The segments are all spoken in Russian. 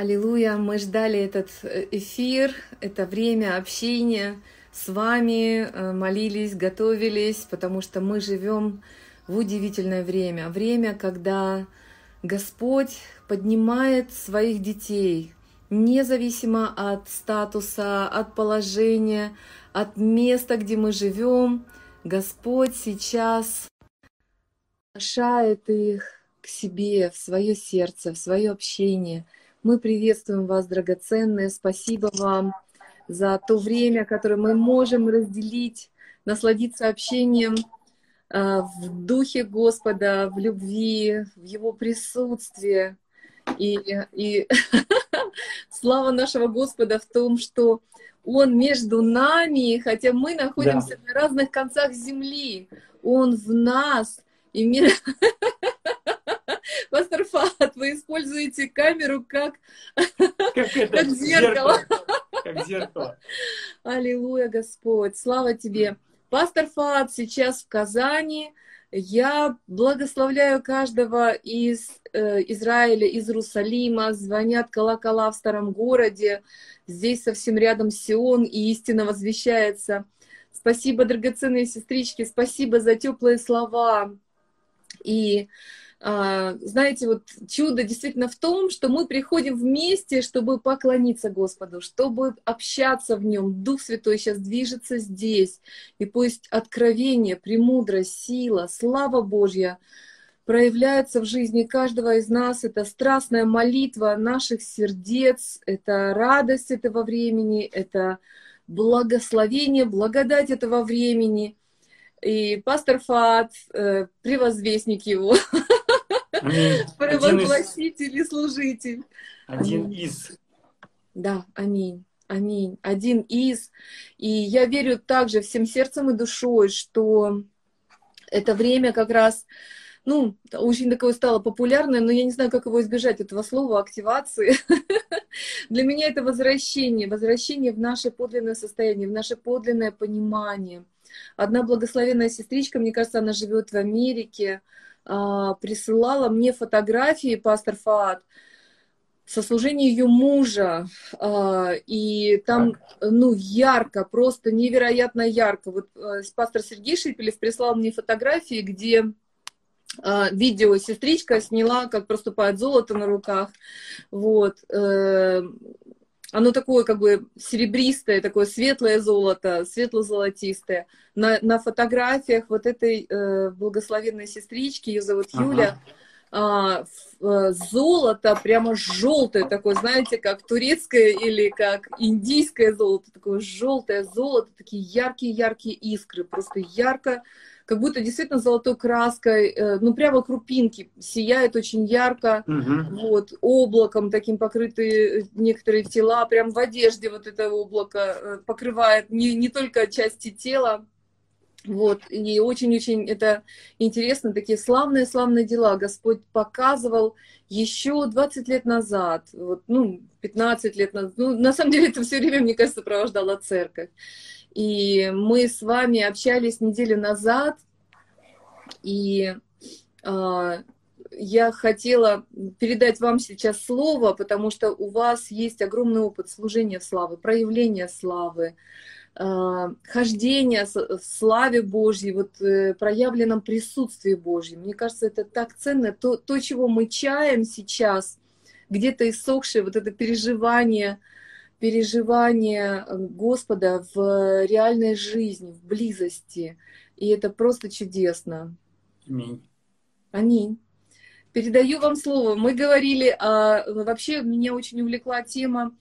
Аллилуйя, мы ждали этот э, эфир, это время общения с вами, э, молились, готовились, потому что мы живем в удивительное время. Время, когда Господь поднимает своих детей, независимо от статуса, от положения, от места, где мы живем. Господь сейчас приглашает их к себе, в свое сердце, в свое общение – мы приветствуем вас, драгоценные. Спасибо вам за то время, которое мы можем разделить, насладиться общением а, в духе Господа, в любви, в Его присутствии. И, и слава нашего Господа в том, что Он между нами, хотя мы находимся да. на разных концах земли, Он в нас. И мир... Пастор Фат, вы используете камеру как, как, это, как зеркало. зеркало. Как зеркало. Аллилуйя, Господь. Слава Тебе. Пастор Фат сейчас в Казани. Я благословляю каждого из э, Израиля, из Иерусалима. Звонят колокола в старом городе. Здесь совсем рядом Сион, и истина возвещается. Спасибо, драгоценные сестрички, спасибо за теплые слова. И знаете, вот чудо действительно в том, что мы приходим вместе, чтобы поклониться Господу, чтобы общаться в Нем. Дух Святой сейчас движется здесь. И пусть откровение, премудрость, сила, слава Божья проявляется в жизни каждого из нас. Это страстная молитва наших сердец, это радость этого времени, это благословение, благодать этого времени. И пастор Фат, э, превозвестник его, Провозгласитель и служитель. Один из. Да, аминь. Аминь. Один из. И я верю также всем сердцем и душой, что это время как раз, ну, очень такое стало популярное, но я не знаю, как его избежать, этого слова, активации. Для меня это возвращение, возвращение в наше подлинное состояние, в наше подлинное понимание. Одна благословенная сестричка, мне кажется, она живет в Америке, присылала мне фотографии, пастор Фаат, со служения ее мужа, а, и там, ну, ярко, просто невероятно ярко. Вот э, пастор Сергей Шипелев прислал мне фотографии, где а, видео сестричка сняла, как проступает золото на руках. Вот. Оно такое как бы серебристое, такое светлое золото, светло-золотистое. На, на фотографиях вот этой э, благословенной сестрички, ее зовут ага. Юля, а, э, золото прямо желтое такое, знаете, как турецкое или как индийское золото, такое желтое золото, такие яркие-яркие искры, просто ярко как будто действительно золотой краской, э, ну прямо крупинки, сияет очень ярко, угу. вот, облаком таким покрыты некоторые тела, прям в одежде вот это облако э, покрывает не, не только части тела, вот, и очень-очень это интересно, такие славные-славные дела Господь показывал еще 20 лет назад, вот, ну, 15 лет назад, ну, на самом деле это все время, мне кажется, сопровождала церковь. И мы с вами общались неделю назад, и э, я хотела передать вам сейчас слово, потому что у вас есть огромный опыт служения славы, проявления славы, э, хождения в славе Божьей, вот э, проявленном присутствии Божьем. Мне кажется, это так ценно. То, то чего мы чаем сейчас, где-то иссохшее вот это переживание – переживание э, Господа в реальной жизни, в близости. И это просто чудесно. Аминь. Аминь. Передаю вам слово. Мы говорили, а, вообще меня очень увлекла тема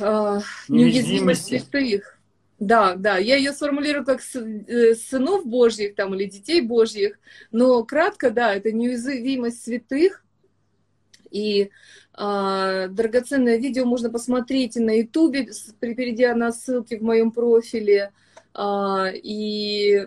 а, неуязвимости святых. Да, да, я ее сформулирую как э, сынов Божьих там, или детей Божьих, но кратко, да, это неуязвимость святых. И а, драгоценное видео можно посмотреть и на Ютубе, перейдя на ссылки в моем профиле. А, и,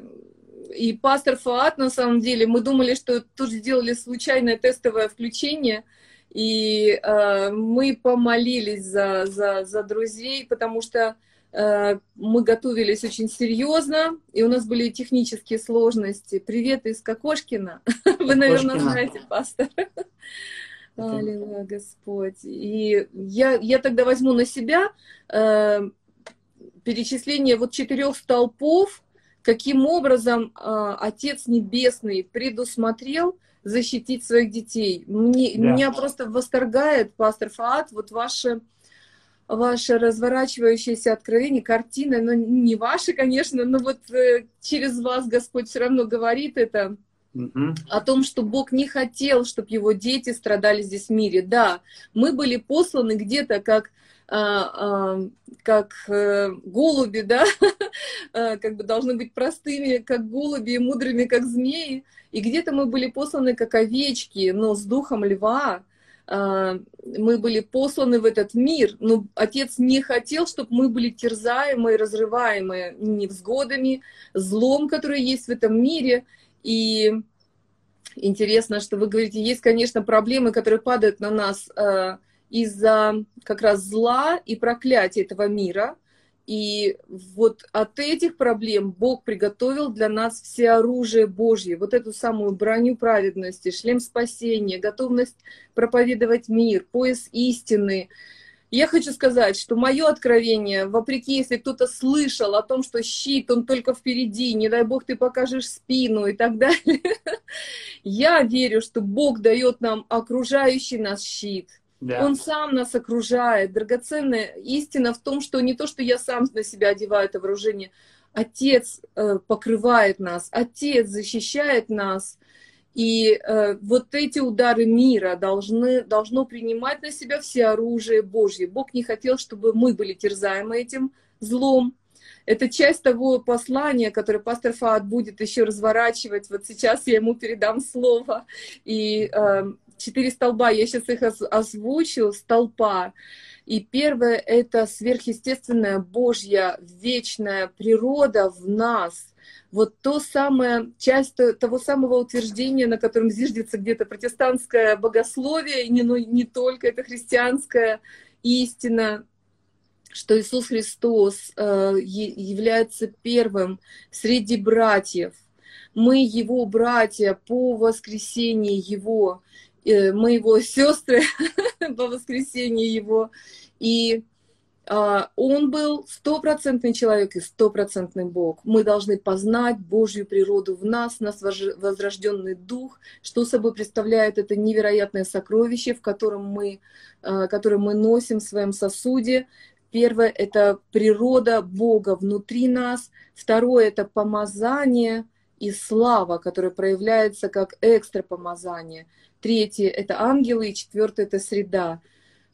и пастор Фаат, на самом деле, мы думали, что тоже сделали случайное тестовое включение, и а, мы помолились за, за, за друзей, потому что мы готовились очень серьезно, и у нас были технические сложности. Привет из Кокошкина. Вы, наверное, знаете, пастор. Аллилуйя, Господь. И я, я тогда возьму на себя э, перечисление вот четырех столпов, каким образом э, Отец Небесный предусмотрел защитить своих детей. Мне, да. Меня просто восторгает, пастор Фаат, вот ваше, ваше разворачивающееся откровение, картина, но не ваши, конечно, но вот э, через вас Господь все равно говорит это о том, что Бог не хотел, чтобы его дети страдали здесь в мире. Да, мы были посланы где-то как а, а, как э, голуби, да, а, как бы должны быть простыми, как голуби, и мудрыми, как змеи. И где-то мы были посланы как овечки, но с духом льва. Мы были посланы в этот мир, но Отец не хотел, чтобы мы были терзаемы и разрываемы невзгодами, злом, который есть в этом мире. И интересно, что вы говорите, есть, конечно, проблемы, которые падают на нас э, из-за как раз зла и проклятия этого мира. И вот от этих проблем Бог приготовил для нас все оружие Божье, вот эту самую броню праведности, шлем спасения, готовность проповедовать мир, пояс истины, я хочу сказать, что мое откровение, вопреки, если кто-то слышал о том, что щит, он только впереди, не дай бог ты покажешь спину и так далее, я верю, что Бог дает нам окружающий нас щит. Да. Он сам нас окружает. Драгоценная истина в том, что не то, что я сам на себя одеваю это вооружение, Отец э, покрывает нас, Отец защищает нас. И э, вот эти удары мира должны, должно принимать на себя все оружие Божье. Бог не хотел, чтобы мы были терзаемы этим злом. Это часть того послания, которое пастор Фаад будет еще разворачивать. Вот сейчас я ему передам слово. И э, четыре столба, я сейчас их озвучу, столпа. И первое — это сверхъестественная Божья вечная природа в нас — вот то самое, часть того самого утверждения, на котором зиждется где-то протестантское богословие, и не, ну, не только это христианская истина, что Иисус Христос э, является первым среди братьев. Мы Его братья по воскресении Его, э, мы Его сестры по воскресении Его. И он был стопроцентный человек и стопроцентный Бог. Мы должны познать Божью природу в нас, нас возрожденный дух, что собой представляет это невероятное сокровище, в котором мы, а, которое мы носим в своем сосуде. Первое — это природа Бога внутри нас. Второе — это помазание и слава, которая проявляется как экстра помазание. Третье — это ангелы. И четвертое — это среда.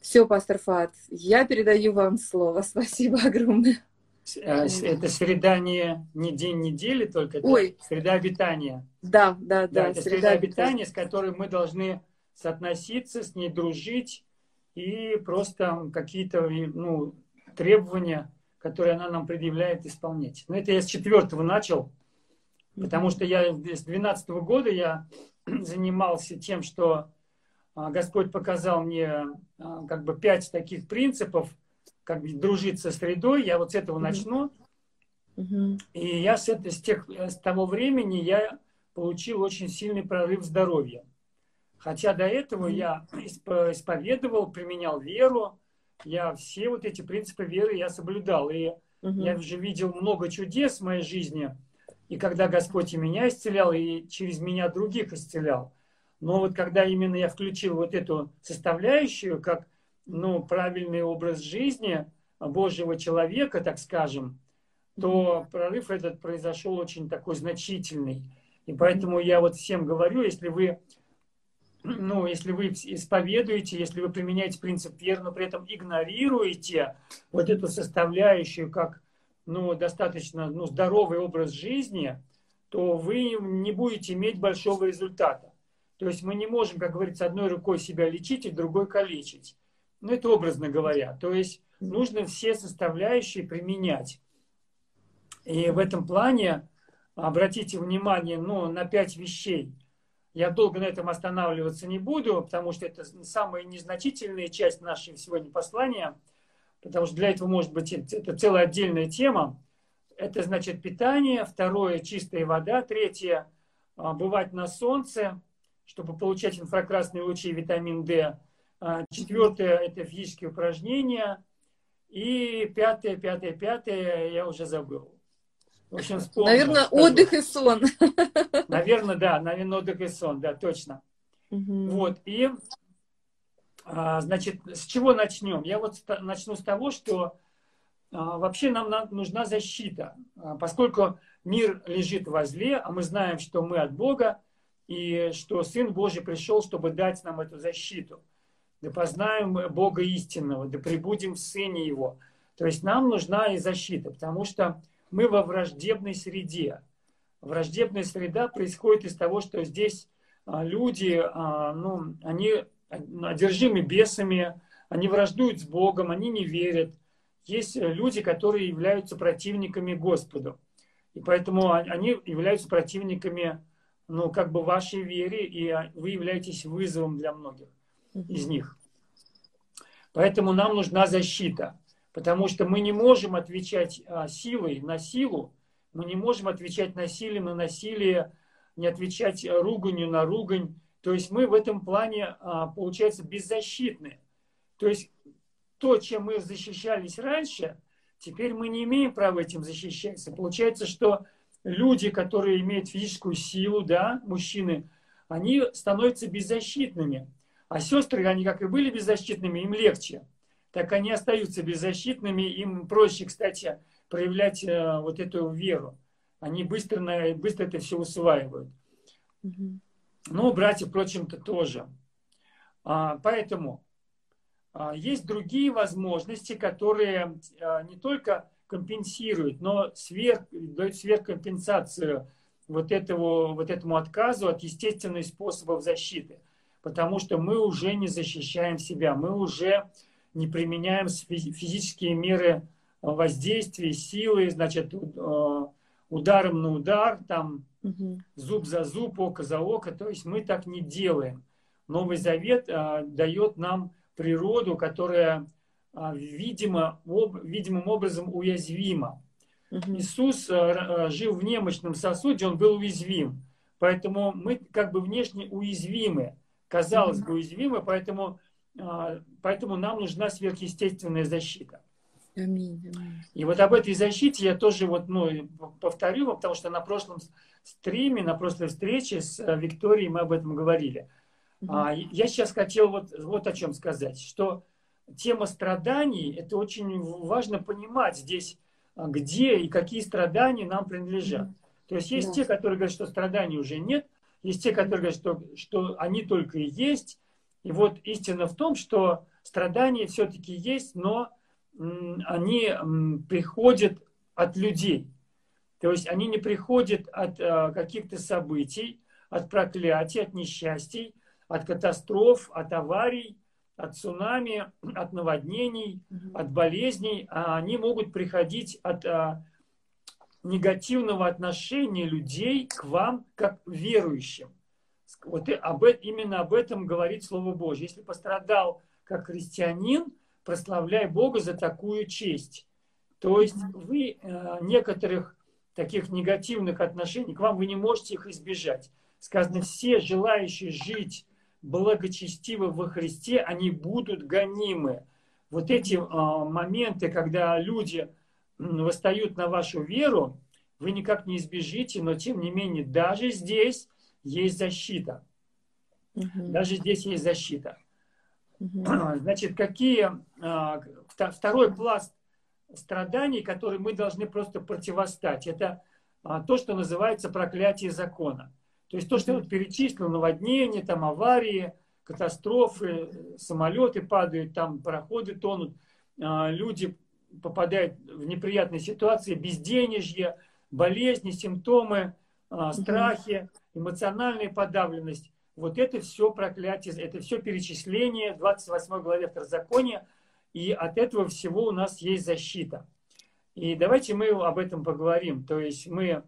Все, пастор Фат, я передаю вам слово. Спасибо огромное. А, это среда не, не день недели только, это Ой. среда обитания. Да, да, да. да это среда, среда обитания, с которой мы должны соотноситься, с ней дружить и просто какие-то ну, требования, которые она нам предъявляет, исполнять. Но это я с четвертого начал, потому что я с двенадцатого года я занимался тем, что Господь показал мне а, как бы пять таких принципов, как дружить со средой. Я вот с этого начну. И я с, это, с, тех, с того времени я получил очень сильный прорыв здоровья. Хотя до этого я исповедовал, применял веру, я все вот эти принципы веры я соблюдал. И я уже видел много чудес в моей жизни. И когда Господь и меня исцелял, и через меня других исцелял. Но вот когда именно я включил вот эту составляющую, как ну, правильный образ жизни Божьего человека, так скажем, то прорыв этот произошел очень такой значительный. И поэтому я вот всем говорю, если вы, ну, если вы исповедуете, если вы применяете принцип веры, но при этом игнорируете вот эту составляющую как ну, достаточно ну, здоровый образ жизни, то вы не будете иметь большого результата. То есть мы не можем, как говорится, одной рукой себя лечить и другой калечить. Ну, это образно говоря. То есть нужно все составляющие применять. И в этом плане обратите внимание ну, на пять вещей. Я долго на этом останавливаться не буду, потому что это самая незначительная часть нашего сегодня послания, потому что для этого может быть это целая отдельная тема. Это значит питание, второе чистая вода, третье бывать на солнце, чтобы получать инфракрасные лучи и витамин D. А, четвертое – это физические упражнения. И пятое, пятое, пятое я уже забыл. В общем, вспомнил. Наверное, скажу. отдых и сон. Наверное, да, наверное, отдых и сон, да, точно. Угу. Вот, и, а, значит, с чего начнем? Я вот начну с того, что а, вообще нам нужна защита, поскольку мир лежит возле, а мы знаем, что мы от Бога, и что Сын Божий пришел, чтобы дать нам эту защиту. Да познаем Бога истинного, да прибудем в Сыне Его. То есть нам нужна и защита, потому что мы во враждебной среде. Враждебная среда происходит из того, что здесь а, люди, а, ну, они одержимы бесами, они враждуют с Богом, они не верят. Есть люди, которые являются противниками Господу. И поэтому они являются противниками, ну, как бы вашей вере, и вы являетесь вызовом для многих из них. Поэтому нам нужна защита, потому что мы не можем отвечать а, силой на силу, мы не можем отвечать насилием на насилие, не отвечать руганью на ругань. То есть мы в этом плане, а, получается, беззащитны. То есть то, чем мы защищались раньше, Теперь мы не имеем права этим защищаться. Получается, что люди, которые имеют физическую силу, да, мужчины, они становятся беззащитными. А сестры, они как и были беззащитными, им легче. Так они остаются беззащитными, им проще, кстати, проявлять э, вот эту веру. Они быстро, быстро это все усваивают. Ну, братья, впрочем-то, тоже. А, поэтому а, есть другие возможности, которые а, не только компенсируют, но сверх, дают сверхкомпенсацию вот, этого, вот этому отказу от естественных способов защиты. Потому что мы уже не защищаем себя, мы уже не применяем физические меры воздействия, силы, значит, а, ударом на удар, там, угу. зуб за зуб, око за око. То есть мы так не делаем. Новый Завет дает нам природу, которая, а, видимо, видимым образом уязвима. Угу. Иисус а, а, жил в немощном сосуде, он был уязвим. Поэтому мы как бы внешне уязвимы, казалось бы уязвимы, поэтому, поэтому нам нужна сверхъестественная защита. Аминь, аминь. И вот об этой защите я тоже вот, ну, повторю, потому что на прошлом стриме, на прошлой встрече с Викторией мы об этом говорили. А, я сейчас хотел вот, вот о чем сказать, что тема страданий, это очень важно понимать здесь, а, где и какие страдания нам принадлежат. То есть есть да. те, которые говорят, что страданий уже нет, есть те, которые говорят, что, что они только и есть. И вот истина в том, что страдания все-таки есть, но они приходят от людей. То есть они не приходят от а, каких-то событий, от проклятий, от несчастий, от катастроф, от аварий, от цунами, от наводнений, от болезней, а они могут приходить от а, негативного отношения людей к вам как верующим. Вот об, именно об этом говорит Слово Божье. Если пострадал как христианин, прославляй Бога за такую честь. То есть вы э, некоторых таких негативных отношений, к вам вы не можете их избежать. Сказано, все желающие жить благочестивы во Христе, они будут гонимы. Вот эти а, моменты, когда люди восстают на вашу веру, вы никак не избежите, но тем не менее даже здесь есть защита. Угу. Даже здесь есть защита. Угу. Значит, какие а, второй пласт страданий, которые мы должны просто противостать, это а, то, что называется проклятие закона. То есть то, что я вот перечислил, наводнения, там аварии, катастрофы, самолеты падают, там пароходы тонут, а, люди попадают в неприятные ситуации, безденежье, болезни, симптомы, а, страхи, эмоциональная подавленность. Вот это все проклятие, это все перечисление 28 главе Второзакония, и от этого всего у нас есть защита. И давайте мы об этом поговорим. То есть мы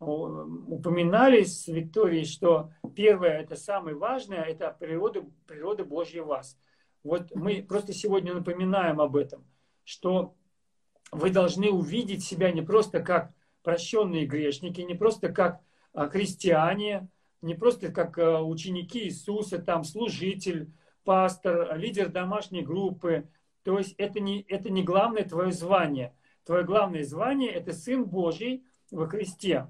упоминали с Викторией, что первое, это самое важное, это природа, природа Божья в вас. Вот мы просто сегодня напоминаем об этом, что вы должны увидеть себя не просто как прощенные грешники, не просто как а, христиане, не просто как э, ученики Иисуса, там служитель, пастор, лидер домашней группы. То есть это не, это не главное твое звание. Твое главное звание – это Сын Божий во Христе.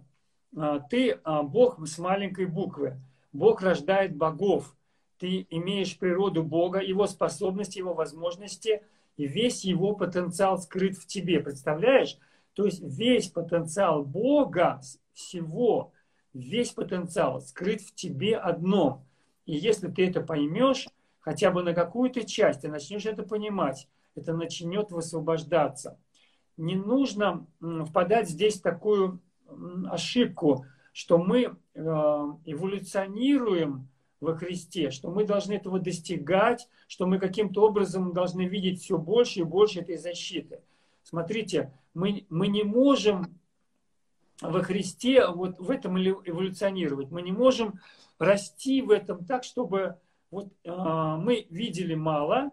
А, ты а, Бог с маленькой буквы. Бог рождает богов. Ты имеешь природу Бога, Его способности, Его возможности, и весь Его потенциал скрыт в тебе. Представляешь? То есть весь потенциал Бога всего, весь потенциал скрыт в тебе одном. И если ты это поймешь, хотя бы на какую-то часть, ты начнешь это понимать, это начнет высвобождаться. Не нужно впадать здесь в такую ошибку, что мы э, эволюционируем во Христе, что мы должны этого достигать, что мы каким-то образом должны видеть все больше и больше этой защиты. Смотрите, мы, мы не можем во Христе вот в этом эволюционировать. Мы не можем расти в этом так, чтобы вот, э, мы видели мало,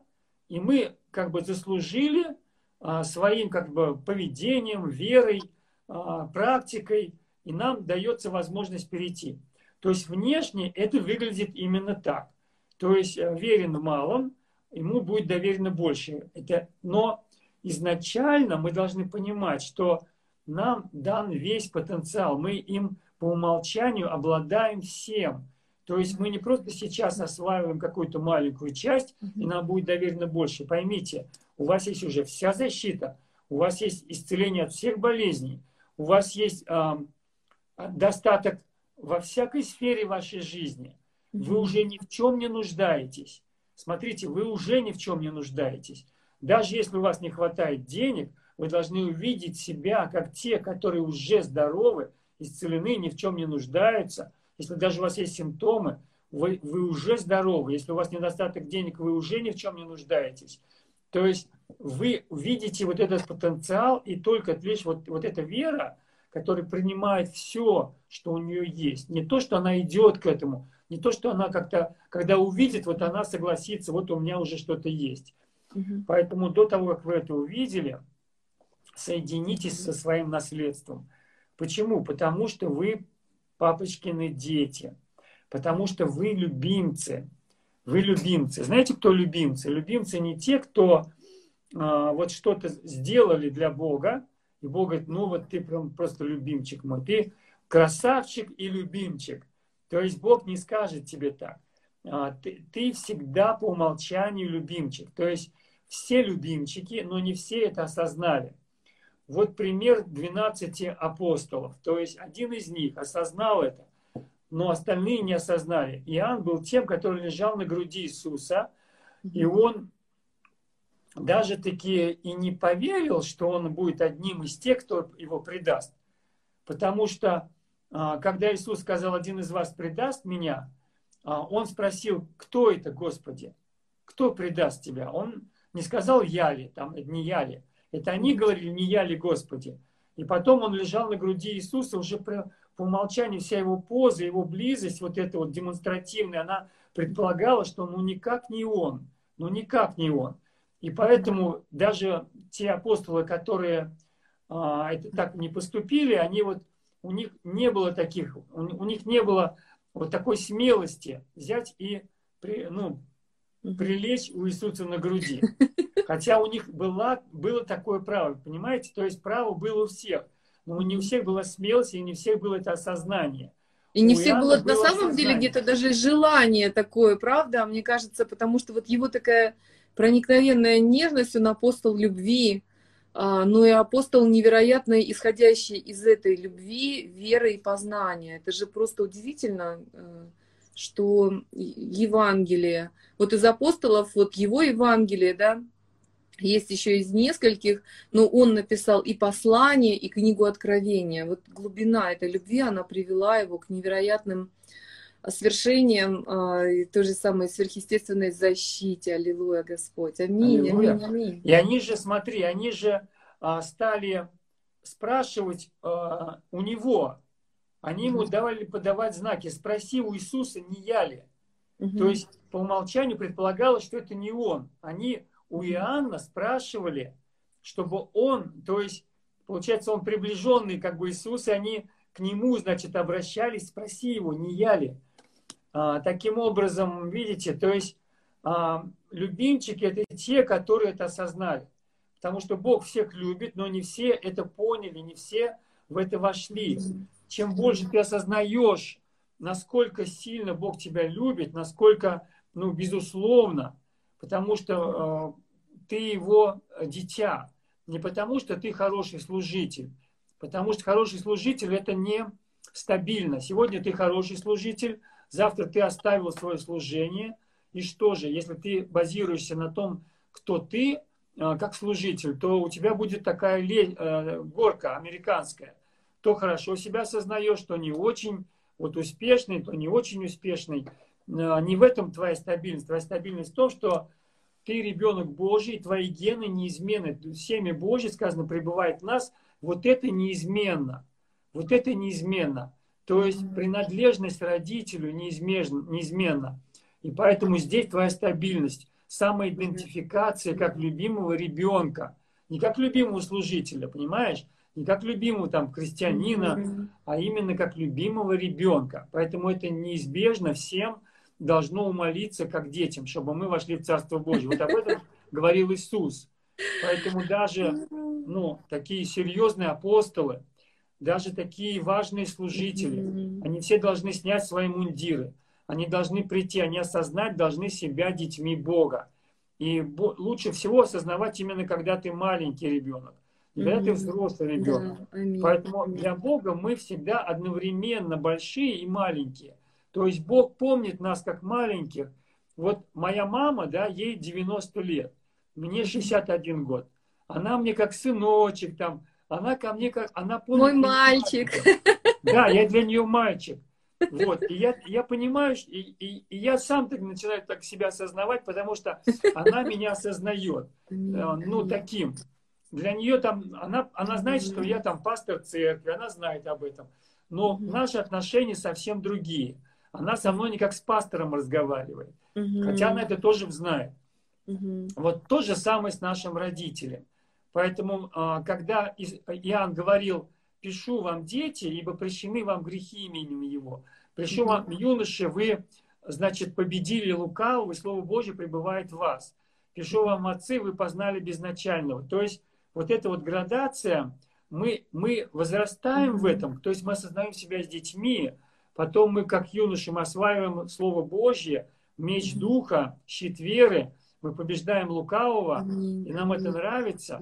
и мы как бы заслужили э, своим как бы поведением, верой, практикой, и нам дается возможность перейти. То есть внешне это выглядит именно так. То есть э, верен в малом, ему будет доверено больше. Это, но изначально мы должны понимать, что нам дан весь потенциал. Мы им по умолчанию обладаем всем. То есть мы не просто сейчас осваиваем какую-то маленькую часть, и нам будет доверено больше. Поймите, у вас есть уже вся защита, у вас есть исцеление от всех болезней, у вас есть э, достаток во всякой сфере вашей жизни. Вы уже ни в чем не нуждаетесь. Смотрите, вы уже ни в чем не нуждаетесь. Даже если у вас не хватает денег, вы должны увидеть себя как те, которые уже здоровы, исцелены, ни в чем не нуждаются. Если даже у вас есть симптомы, вы, вы уже здоровы. Если у вас недостаток денег, вы уже ни в чем не нуждаетесь. То есть вы видите вот этот потенциал, и только лишь вот, вот эта вера, которая принимает все, что у нее есть. Не то, что она идет к этому, не то, что она как-то, когда увидит, вот она согласится, вот у меня уже что-то есть. Угу. Поэтому до того, как вы это увидели, соединитесь со своим наследством. Почему? Потому что вы папочкины дети. Потому что вы любимцы. Вы любимцы. Знаете, кто любимцы? Любимцы не те, кто а, вот что-то сделали для Бога, и Бог говорит, ну вот ты прям просто любимчик мой, ты красавчик и любимчик. То есть Бог не скажет тебе так. А, ты, ты всегда по умолчанию любимчик. То есть все любимчики, но не все это осознали. Вот пример 12 апостолов. То есть один из них осознал это, но остальные не осознали. Иоанн был тем, который лежал на груди Иисуса, и он даже таки и не поверил, что он будет одним из тех, кто его предаст. Потому что, а, когда Иисус сказал, один из вас предаст меня, а, он спросил, кто это, Господи? Кто предаст тебя? Он не сказал я ли, там, не я ли. Это они говорили, не я ли, Господи. И потом он лежал на груди Иисуса, уже по, умолчанию вся его поза, его близость, вот эта вот демонстративная, она предполагала, что ну никак не он, ну никак не он. И поэтому даже те апостолы, которые а, это так не поступили, они вот, у них не было таких, у, у них не было вот такой смелости взять и при, ну, прилечь у Иисуса на груди. Хотя у них была, было такое право, понимаете? То есть право было у всех. Но не у всех была смелость, и не у всех было это осознание. И не у всех было, было на самом осознание. деле где-то даже желание такое, правда? Мне кажется, потому что вот его такая проникновенная нежность, он апостол любви, а, но и апостол невероятно исходящий из этой любви, веры и познания. Это же просто удивительно, э, что Евангелие, вот из апостолов, вот его Евангелие, да, есть еще из нескольких, но он написал и послание, и книгу Откровения. Вот глубина этой любви, она привела его к невероятным свершением э, той же самой сверхъестественной защите. Аллилуйя, Господь. Аминь, Аллилуйя. аминь, аминь. И они же, смотри, они же а, стали спрашивать а, у него, они ему давали подавать знаки, спроси у Иисуса, не я ли. Угу. То есть по умолчанию предполагалось, что это не он. Они у Иоанна спрашивали, чтобы он, то есть, получается, он приближенный как бы Иисус, и они к нему, значит, обращались, спроси его, не я ли. А, таким образом, видите, то есть а, любимчики это те, которые это осознали. Потому что Бог всех любит, но не все это поняли, не все в это вошли. Чем больше ты осознаешь, насколько сильно Бог тебя любит, насколько, ну, безусловно, потому что э, ты его дитя, не потому что ты хороший служитель, потому что хороший служитель это не стабильно. Сегодня ты хороший служитель, завтра ты оставил свое служение, и что же, если ты базируешься на том, кто ты, э, как служитель, то у тебя будет такая э, горка американская. То хорошо себя осознаешь, то не очень, вот успешный, то не очень успешный. Э, не в этом твоя стабильность. Твоя стабильность в том, что ты ребенок Божий, твои гены неизменны. Семя Божье, сказано, пребывает в нас. Вот это неизменно. Вот это неизменно. То есть принадлежность родителю неизменно. неизменна. И поэтому здесь твоя стабильность, самоидентификация как любимого ребенка, не как любимого служителя, понимаешь? Не как любимого там крестьянина, а именно как любимого ребенка. Поэтому это неизбежно всем должно умолиться как детям, чтобы мы вошли в Царство Божье. Вот об этом говорил Иисус. Поэтому даже ну, такие серьезные апостолы, даже такие важные служители, они все должны снять свои мундиры. Они должны прийти, они осознать должны себя детьми Бога. И лучше всего осознавать именно, когда ты маленький ребенок, когда ты взрослый ребенок. Да, Поэтому для Бога мы всегда одновременно большие и маленькие. То есть Бог помнит нас как маленьких. Вот моя мама, да, ей 90 лет, мне 61 год. Она мне как сыночек там, она ко мне как, она помнит. Мой мальчик. Да, я для нее мальчик. Вот, и я, я понимаю, и, и, и я сам так начинаю так себя осознавать, потому что она меня осознает, э, ну, таким. Для нее там, она, она знает, что я там пастор церкви, она знает об этом. Но наши отношения совсем другие. Она со мной не как с пастором разговаривает. Хотя она это тоже знает. Вот то же самое с нашим родителем. Поэтому, а, когда Иоанн говорил, пишу вам, дети, ибо прощены вам грехи именем Его. Пишу вам, юноши, вы, значит, победили лукавого, и Слово Божье пребывает в вас. Пишу вам, отцы, вы познали безначального. То есть, вот эта вот градация, мы, мы возрастаем в этом, то есть мы осознаем себя с детьми, потом мы, как юноши, мы осваиваем Слово Божье, меч Духа, щит веры, мы побеждаем лукавого, и нам это нравится.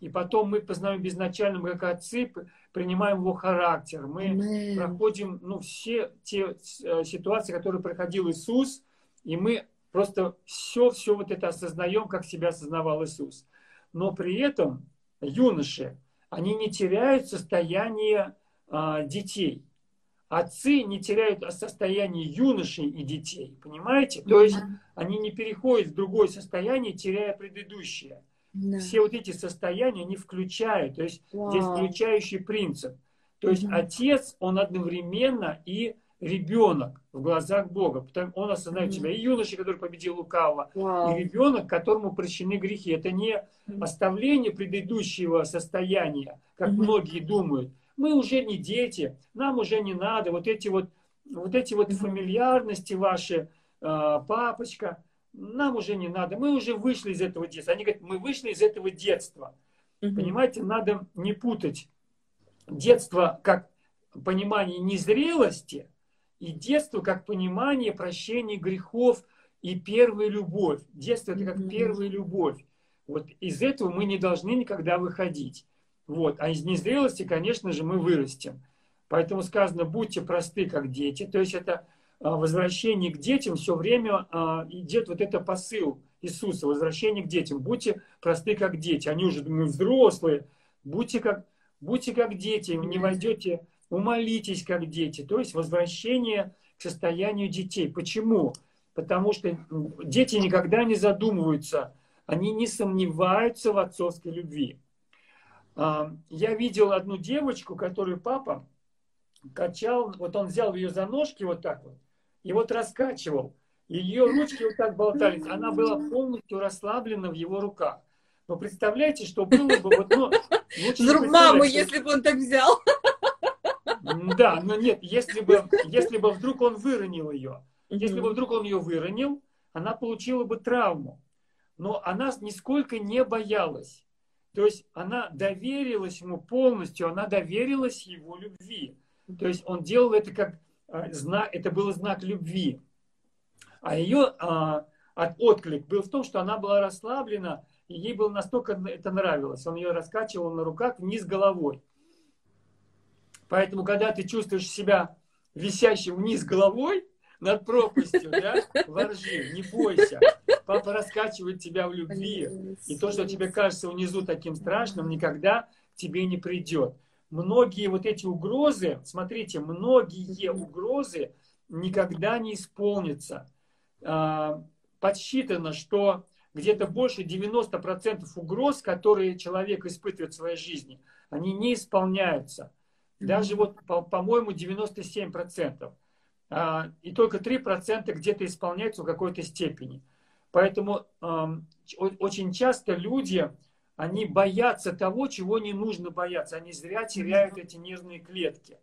И потом мы познаем безначальным, как отцы, принимаем его характер. Мы Amen. проходим ну, все те э, ситуации, которые проходил Иисус, и мы просто все, все вот это осознаем, как себя осознавал Иисус. Но при этом юноши, они не теряют состояние а, детей. Отцы не теряют состояние юношей и детей, понимаете? То есть они не переходят в другое состояние, теряя предыдущее. Да. Все вот эти состояния не включают. То есть Вау. здесь включающий принцип. То есть угу. отец, он одновременно и ребенок в глазах Бога. Потому он осознает угу. себя. И юноша, который победил лукавого, Вау. и ребенок, которому прощены грехи. Это не оставление предыдущего состояния, как угу. многие думают. Мы уже не дети, нам уже не надо. Вот эти вот, вот, эти вот фамильярности ваши, а, папочка, нам уже не надо, мы уже вышли из этого детства. Они говорят, мы вышли из этого детства. Угу. Понимаете, надо не путать детство как понимание незрелости и детство как понимание прощения грехов и первая любовь. Детство это как первая любовь. Вот из этого мы не должны никогда выходить. Вот. А из незрелости, конечно же, мы вырастем. Поэтому сказано, будьте просты, как дети. То есть это а, возвращении к детям все время а, идет вот это посыл Иисуса, возвращение к детям. Будьте просты, как дети. Они уже мы взрослые. Будьте как, будьте как дети, не войдете, умолитесь как дети. То есть возвращение к состоянию детей. Почему? Потому что дети никогда не задумываются, они не сомневаются в отцовской любви. А, я видел одну девочку, которую папа качал, вот он взял ее за ножки вот так вот, и вот раскачивал. Ее ручки вот так болтались. Она была полностью расслаблена в его руках. Но представляете, что было бы... Вот, ну, Вдруг маму, что... если бы он так взял. Да, но нет, если бы, если бы вдруг он выронил ее. Если бы вдруг он ее выронил, она получила бы травму. Но она нисколько не боялась. То есть она доверилась ему полностью, она доверилась его любви. То есть он делал это как а, знак, это был знак любви. А ее а, от, отклик был в том, что она была расслаблена, и ей было настолько это нравилось. Он ее раскачивал на руках вниз головой. Поэтому, когда ты чувствуешь себя висящим вниз головой над пропастью, да, воржи, не бойся. Папа раскачивает тебя в любви. И то, что тебе кажется внизу таким страшным, никогда тебе не придет. Многие вот эти угрозы, смотрите, многие угрозы никогда не исполнятся. А, подсчитано, что где-то больше 90% угроз, которые человек испытывает в своей жизни, они не исполняются. Даже вот, по-моему, 97%. А, и только 3% где-то исполняются в какой-то степени. Поэтому очень часто люди, они боятся того, чего не нужно бояться. Они зря теряют эти нервные клетки.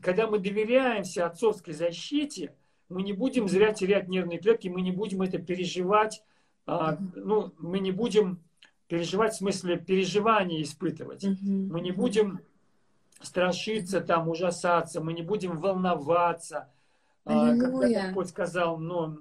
когда мы доверяемся отцовской защите, мы не будем зря терять нервные клетки, мы не будем это переживать, а, ну, мы не будем переживать в смысле переживания испытывать. Мы не будем страшиться, там, ужасаться, мы не будем волноваться. А, когда Господь сказал, но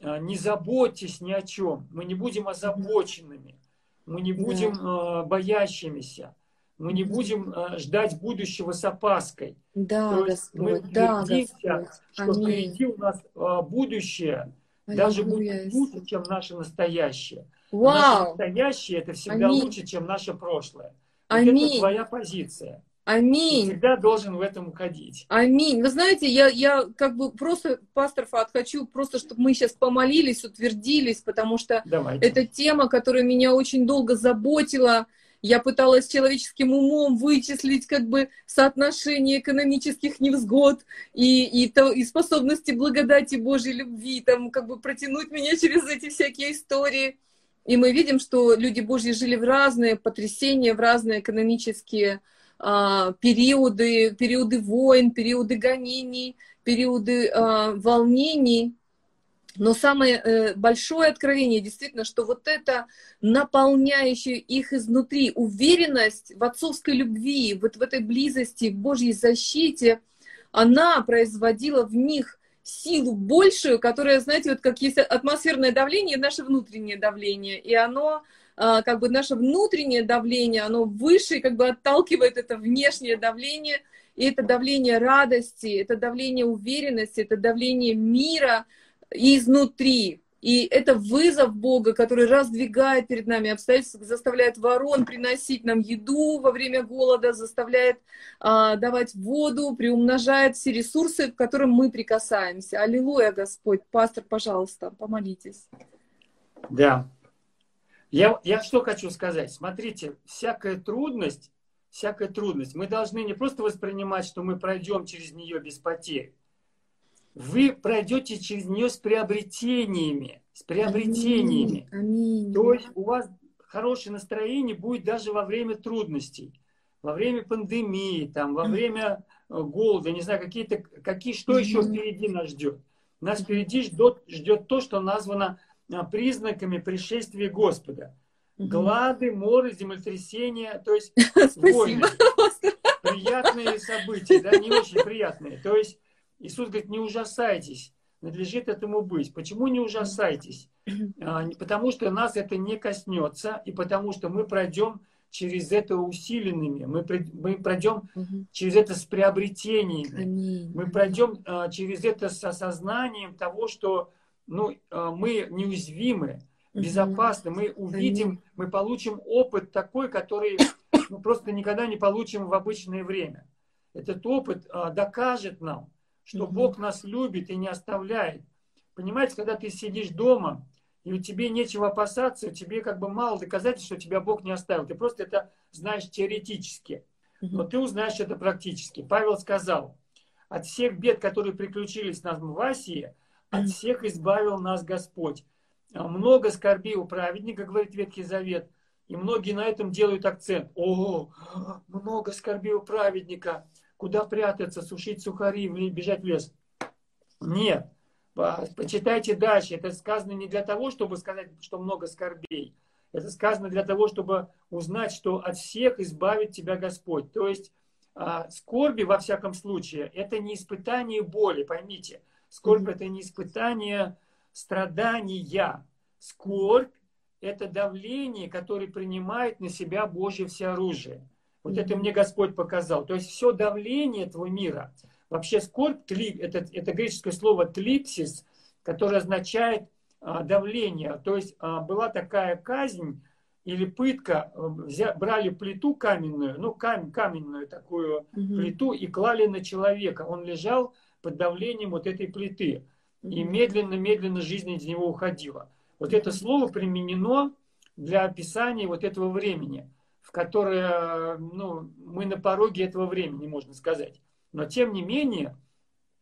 «А, не заботьтесь ни о чем, мы не будем озабоченными, мы не будем да. боящимися, мы не будем ждать будущего с опаской. Да, То есть Господь, мы да, Господь. что Аминь. впереди у нас будущее, Аллилуйя. даже будет лучше, чем наше настоящее. Вау. Наше настоящее это всегда Аминь. лучше, чем наше прошлое. Вот Аминь. это твоя позиция. Аминь. Ты всегда должен в этом уходить. Аминь. Вы знаете, я, я как бы просто, пастор Фат, хочу просто, чтобы мы сейчас помолились, утвердились, потому что Давайте. это тема, которая меня очень долго заботила. Я пыталась человеческим умом вычислить как бы соотношение экономических невзгод и, и, то, и способности благодати Божьей любви, там как бы протянуть меня через эти всякие истории. И мы видим, что люди Божьи жили в разные потрясения, в разные экономические периоды, периоды войн, периоды гонений, периоды а, волнений. Но самое э, большое откровение действительно, что вот это наполняющее их изнутри уверенность в отцовской любви, вот в этой близости, в Божьей защите, она производила в них силу большую, которая, знаете, вот как есть атмосферное давление, наше внутреннее давление, и оно а, как бы наше внутреннее давление, оно выше, как бы отталкивает это внешнее давление, и это давление радости, это давление уверенности, это давление мира изнутри. И это вызов Бога, который раздвигает перед нами обстоятельства, заставляет ворон приносить нам еду во время голода, заставляет а, давать воду, приумножает все ресурсы, к которым мы прикасаемся. Аллилуйя, Господь. Пастор, пожалуйста, помолитесь. Да, я, я что хочу сказать? Смотрите, всякая трудность, всякая трудность, мы должны не просто воспринимать, что мы пройдем через нее без потерь. Вы пройдете через нее с приобретениями, с приобретениями. Аминь. Аминь. То есть у вас хорошее настроение будет даже во время трудностей, во время пандемии, там, во время э, голода, не знаю, какие-то, какие, что еще впереди нас ждет. Нас впереди ждет, ждет то, что названо признаками пришествия Господа. Глады, моры, землетрясения, то есть войны. Приятные события, да, не очень приятные. То есть Иисус говорит, не ужасайтесь, надлежит этому быть. Почему не ужасайтесь? А, потому что нас это не коснется, и потому что мы пройдем через это усиленными, мы, мы пройдем угу. через это с приобретениями, Аминь. мы пройдем а, через это с осознанием того, что ну, а, мы неуязвимы, безопасны, мы увидим, мы получим опыт такой, который мы просто никогда не получим в обычное время. Этот опыт а, докажет нам, что Бог нас любит и не оставляет. Понимаете, когда ты сидишь дома, и у тебя нечего опасаться, у тебя как бы мало доказательств, что тебя Бог не оставил. Ты просто это знаешь теоретически, но ты узнаешь это практически. Павел сказал, от всех бед, которые приключились нам в Асии, от всех избавил нас Господь. А много скорби у праведника, говорит Ветхий Завет, и многие на этом делают акцент. О, много скорби у праведника. Куда прятаться, сушить сухари, бежать в лес? Нет. Почитайте дальше. Это сказано не для того, чтобы сказать, что много скорбей. Это сказано для того, чтобы узнать, что от всех избавит тебя Господь. То есть а, скорби, во всяком случае, это не испытание боли, поймите. Скорбь это не испытание страдания. Скорбь это давление, которое принимает на себя Божье всеоружие. Вот это мне Господь показал. То есть все давление этого мира, вообще скорбь, это, это греческое слово тлипсис, которое означает а, давление. То есть а, была такая казнь или пытка, взя, брали плиту каменную, ну камень, каменную такую угу. плиту и клали на человека. Он лежал под давлением вот этой плиты. И медленно-медленно жизнь из него уходила. Вот это слово применено для описания вот этого времени, в которое ну, мы на пороге этого времени, можно сказать. Но тем не менее,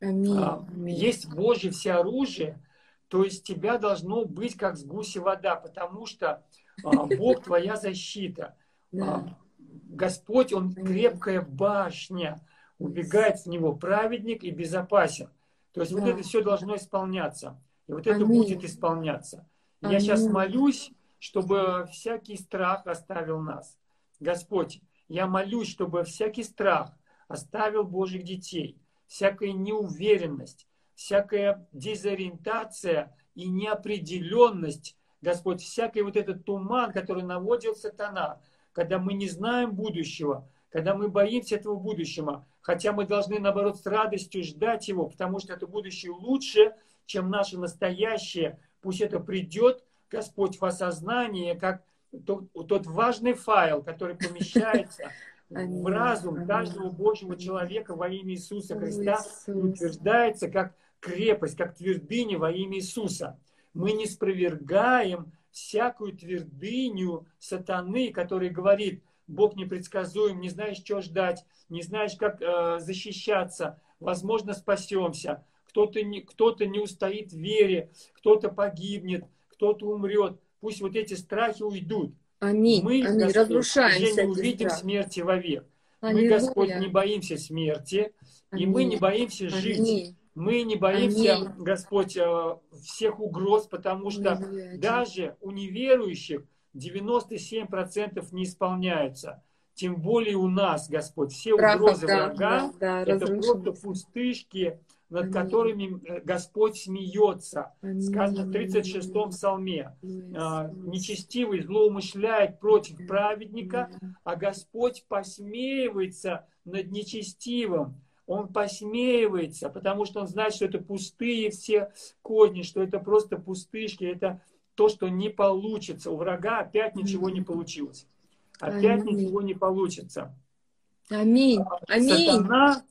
аминь, а, аминь. есть Божье всеоружие, то есть тебя должно быть как с гуси вода, потому что а, Бог твоя защита. А, Господь, Он крепкая башня, убегает в него праведник и безопасен. То есть вот это все должно исполняться. И вот это будет исполняться. Я сейчас молюсь, чтобы всякий страх оставил нас. Господь, я молюсь, чтобы всякий страх оставил Божьих детей, всякая неуверенность, всякая дезориентация и неопределенность, Господь, всякий вот этот туман, который наводил сатана, когда мы не знаем будущего, когда мы боимся этого будущего, хотя мы должны, наоборот, с радостью ждать его, потому что это будущее лучше, чем наше настоящее, Пусть это придет, Господь, в осознание, как тот, тот важный файл, который помещается в разум каждого Божьего человека во имя Иисуса Христа и утверждается как крепость, как твердыня во имя Иисуса. Мы не спровергаем всякую твердыню сатаны, который говорит, Бог непредсказуем, не знаешь, что ждать, не знаешь, как э, защищаться, возможно, спасемся кто-то не, кто не устоит в вере, кто-то погибнет, кто-то умрет. Пусть вот эти страхи уйдут. Аминь. Мы, Аминь. Господь, Разрушаем уже не увидим страх. смерти вовек. Аллилуйя. Мы, Господь, не боимся смерти, Аминь. и мы не боимся жить. Аминь. Мы не боимся, Аминь. Господь, э, всех угроз, потому что Аллилуйя. даже у неверующих 97% не исполняются. Тем более у нас, Господь, все Страхов, угрозы да, врага, да, да, это просто пустышки, над Аминь. которыми э, Господь смеется. Аминь. Сказано в 36-м псалме. А, Нечестивый злоумышляет против праведника, а Господь посмеивается над нечестивым. Он посмеивается, потому что он знает, что это пустые все козни, что это просто пустышки, это то, что не получится. У врага опять ничего не получилось. Опять Аминь. ничего не получится. Аминь. Аминь. Сатана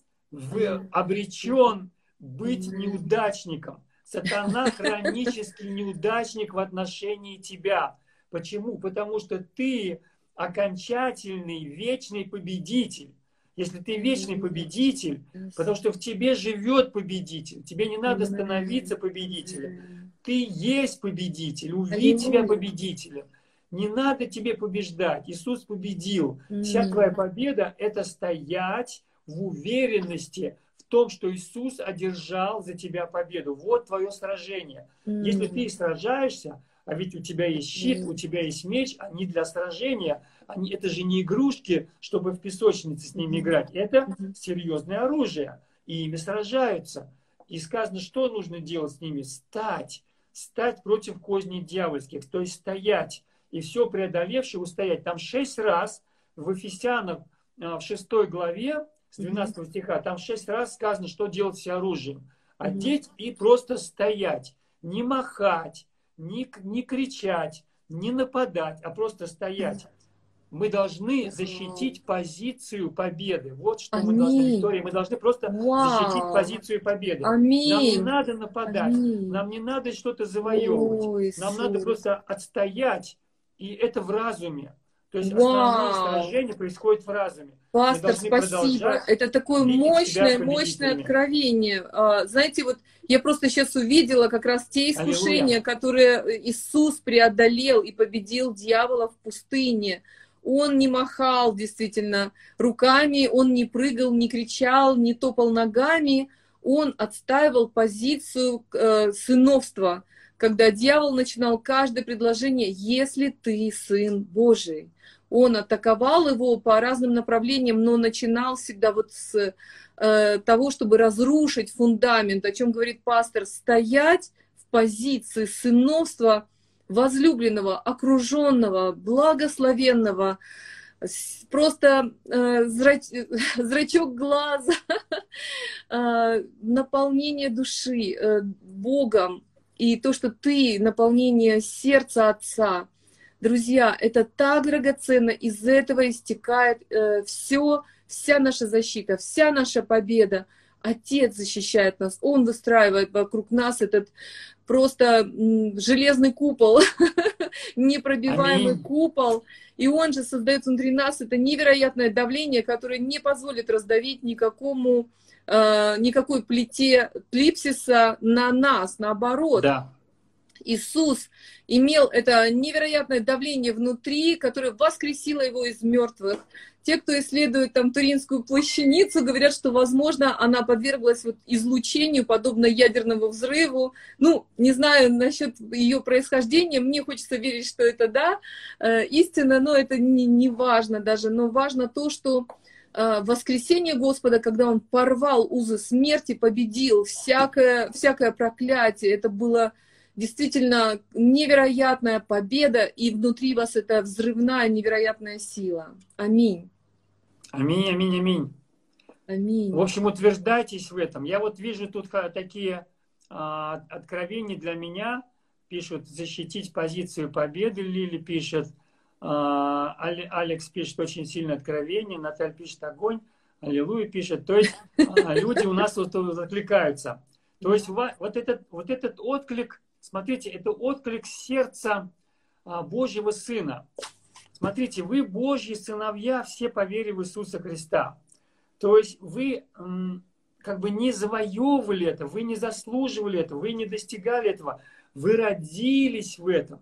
обречен быть неудачником. Сатана хронический неудачник в отношении тебя. Почему? Потому что ты окончательный, вечный победитель. Если ты вечный победитель, потому что в тебе живет победитель, тебе не надо становиться победителем. Ты есть победитель, увидь себя победителем. Не надо тебе побеждать. Иисус победил. Вся твоя победа – это стоять в уверенности том, что Иисус одержал за тебя победу. Вот твое сражение. Mm-hmm. Если ты сражаешься, а ведь у тебя есть щит, mm-hmm. у тебя есть меч, они для сражения, они, это же не игрушки, чтобы в песочнице с ними играть. Это mm-hmm. серьезное оружие. И ими сражаются. И сказано, что нужно делать с ними? Стать. Стать против козней дьявольских. То есть стоять. И все преодолевший устоять. Там шесть раз в Ефесянах а, в шестой главе с 12 стиха, там шесть раз сказано, что делать с оружием. Одеть и просто стоять, не махать, не, не кричать, не нападать, а просто стоять. Мы должны защитить позицию победы. Вот что Аминь. мы должны, Виктория, мы должны просто Вау. защитить позицию победы. Аминь. Нам не надо нападать, Аминь. нам не надо что-то завоевывать. Ой, нам надо просто отстоять, и это в разуме. То есть основное сражение происходит в разуме. Пастор, спасибо. Это такое мощное, мощное откровение. А, знаете, вот я просто сейчас увидела как раз те искушения, Аллилуйя. которые Иисус преодолел и победил дьявола в пустыне. Он не махал действительно руками, он не прыгал, не кричал, не топал ногами, он отстаивал позицию э, сыновства, когда дьявол начинал каждое предложение, если ты сын Божий. Он атаковал его по разным направлениям, но начинал всегда вот с э, того, чтобы разрушить фундамент, о чем говорит пастор, стоять в позиции сыновства возлюбленного, окруженного, благословенного, просто э, зрач, зрачок глаза, э, наполнение души э, Богом, и то, что ты, наполнение сердца Отца. Друзья, это так драгоценно, из этого истекает э, все, вся наша защита, вся наша победа. Отец защищает нас, Он выстраивает вокруг нас этот просто железный купол, непробиваемый Аминь. купол. И он же создает внутри нас это невероятное давление, которое не позволит раздавить никакому, э, никакой плите клипсиса на нас, наоборот. Да. Иисус имел это невероятное давление внутри, которое воскресило его из мертвых. Те, кто исследует там Туринскую плащаницу, говорят, что, возможно, она подверглась вот излучению, подобно ядерному взрыву. Ну, не знаю насчет ее происхождения, мне хочется верить, что это да, э, истина, но это не, не важно даже. Но важно то, что э, воскресение Господа, когда Он порвал узы смерти, победил всякое, всякое проклятие, это было действительно невероятная победа, и внутри вас это взрывная невероятная сила. Аминь. Аминь, аминь, аминь. Аминь. В общем, утверждайтесь в этом. Я вот вижу тут такие а, откровения для меня. Пишут защитить позицию победы. Лили пишет. А, Алекс пишет очень сильное откровение. Наталья пишет огонь. Аллилуйя пишет. То есть а, люди у нас вот закликаются. То есть вот этот, вот этот отклик Смотрите, это отклик сердца а, Божьего Сына. Смотрите, вы Божьи сыновья, все по вере в Иисуса Христа. То есть вы как бы не завоевывали это, вы не заслуживали этого, вы не достигали этого, вы родились в этом.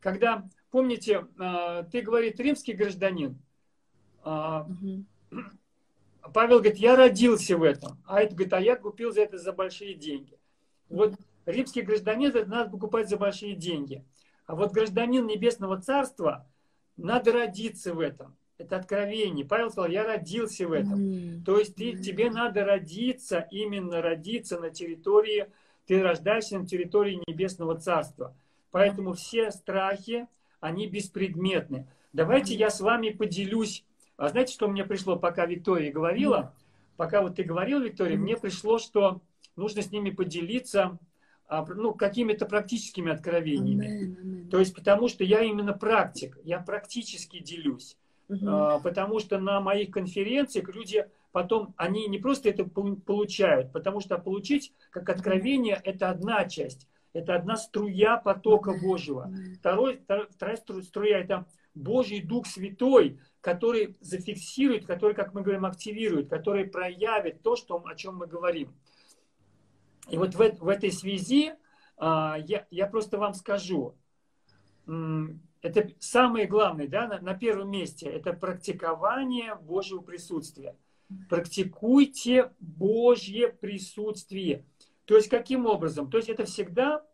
Когда, помните, а, ты говорит римский гражданин, угу. Павел говорит, я родился в этом, а это говорит, а я купил за это за большие деньги. Вот римский гражданин это надо покупать за большие деньги. А вот гражданин Небесного Царства, надо родиться в этом. Это откровение. Павел сказал, я родился в этом. Mm-hmm. То есть ты, тебе надо родиться, именно родиться на территории, ты рождаешься на территории Небесного Царства. Поэтому все страхи, они беспредметны. Давайте я с вами поделюсь. А знаете, что мне пришло, пока Виктория говорила? Пока вот ты говорил, Виктория, мне пришло, что нужно с ними поделиться ну, какими-то практическими откровениями. Amen, amen. То есть потому что я именно практик, я практически делюсь. Uh-huh. Потому что на моих конференциях люди потом, они не просто это получают, потому что получить как откровение uh-huh. это одна часть, это одна струя потока uh-huh. Божьего. Второй, вторая струя это Божий Дух Святой, который зафиксирует, который, как мы говорим, активирует, который проявит то, что, о чем мы говорим. И вот в, в этой связи а, я, я просто вам скажу, это самое главное, да, на, на первом месте, это практикование Божьего присутствия. Практикуйте Божье присутствие. То есть каким образом? То есть это всегда,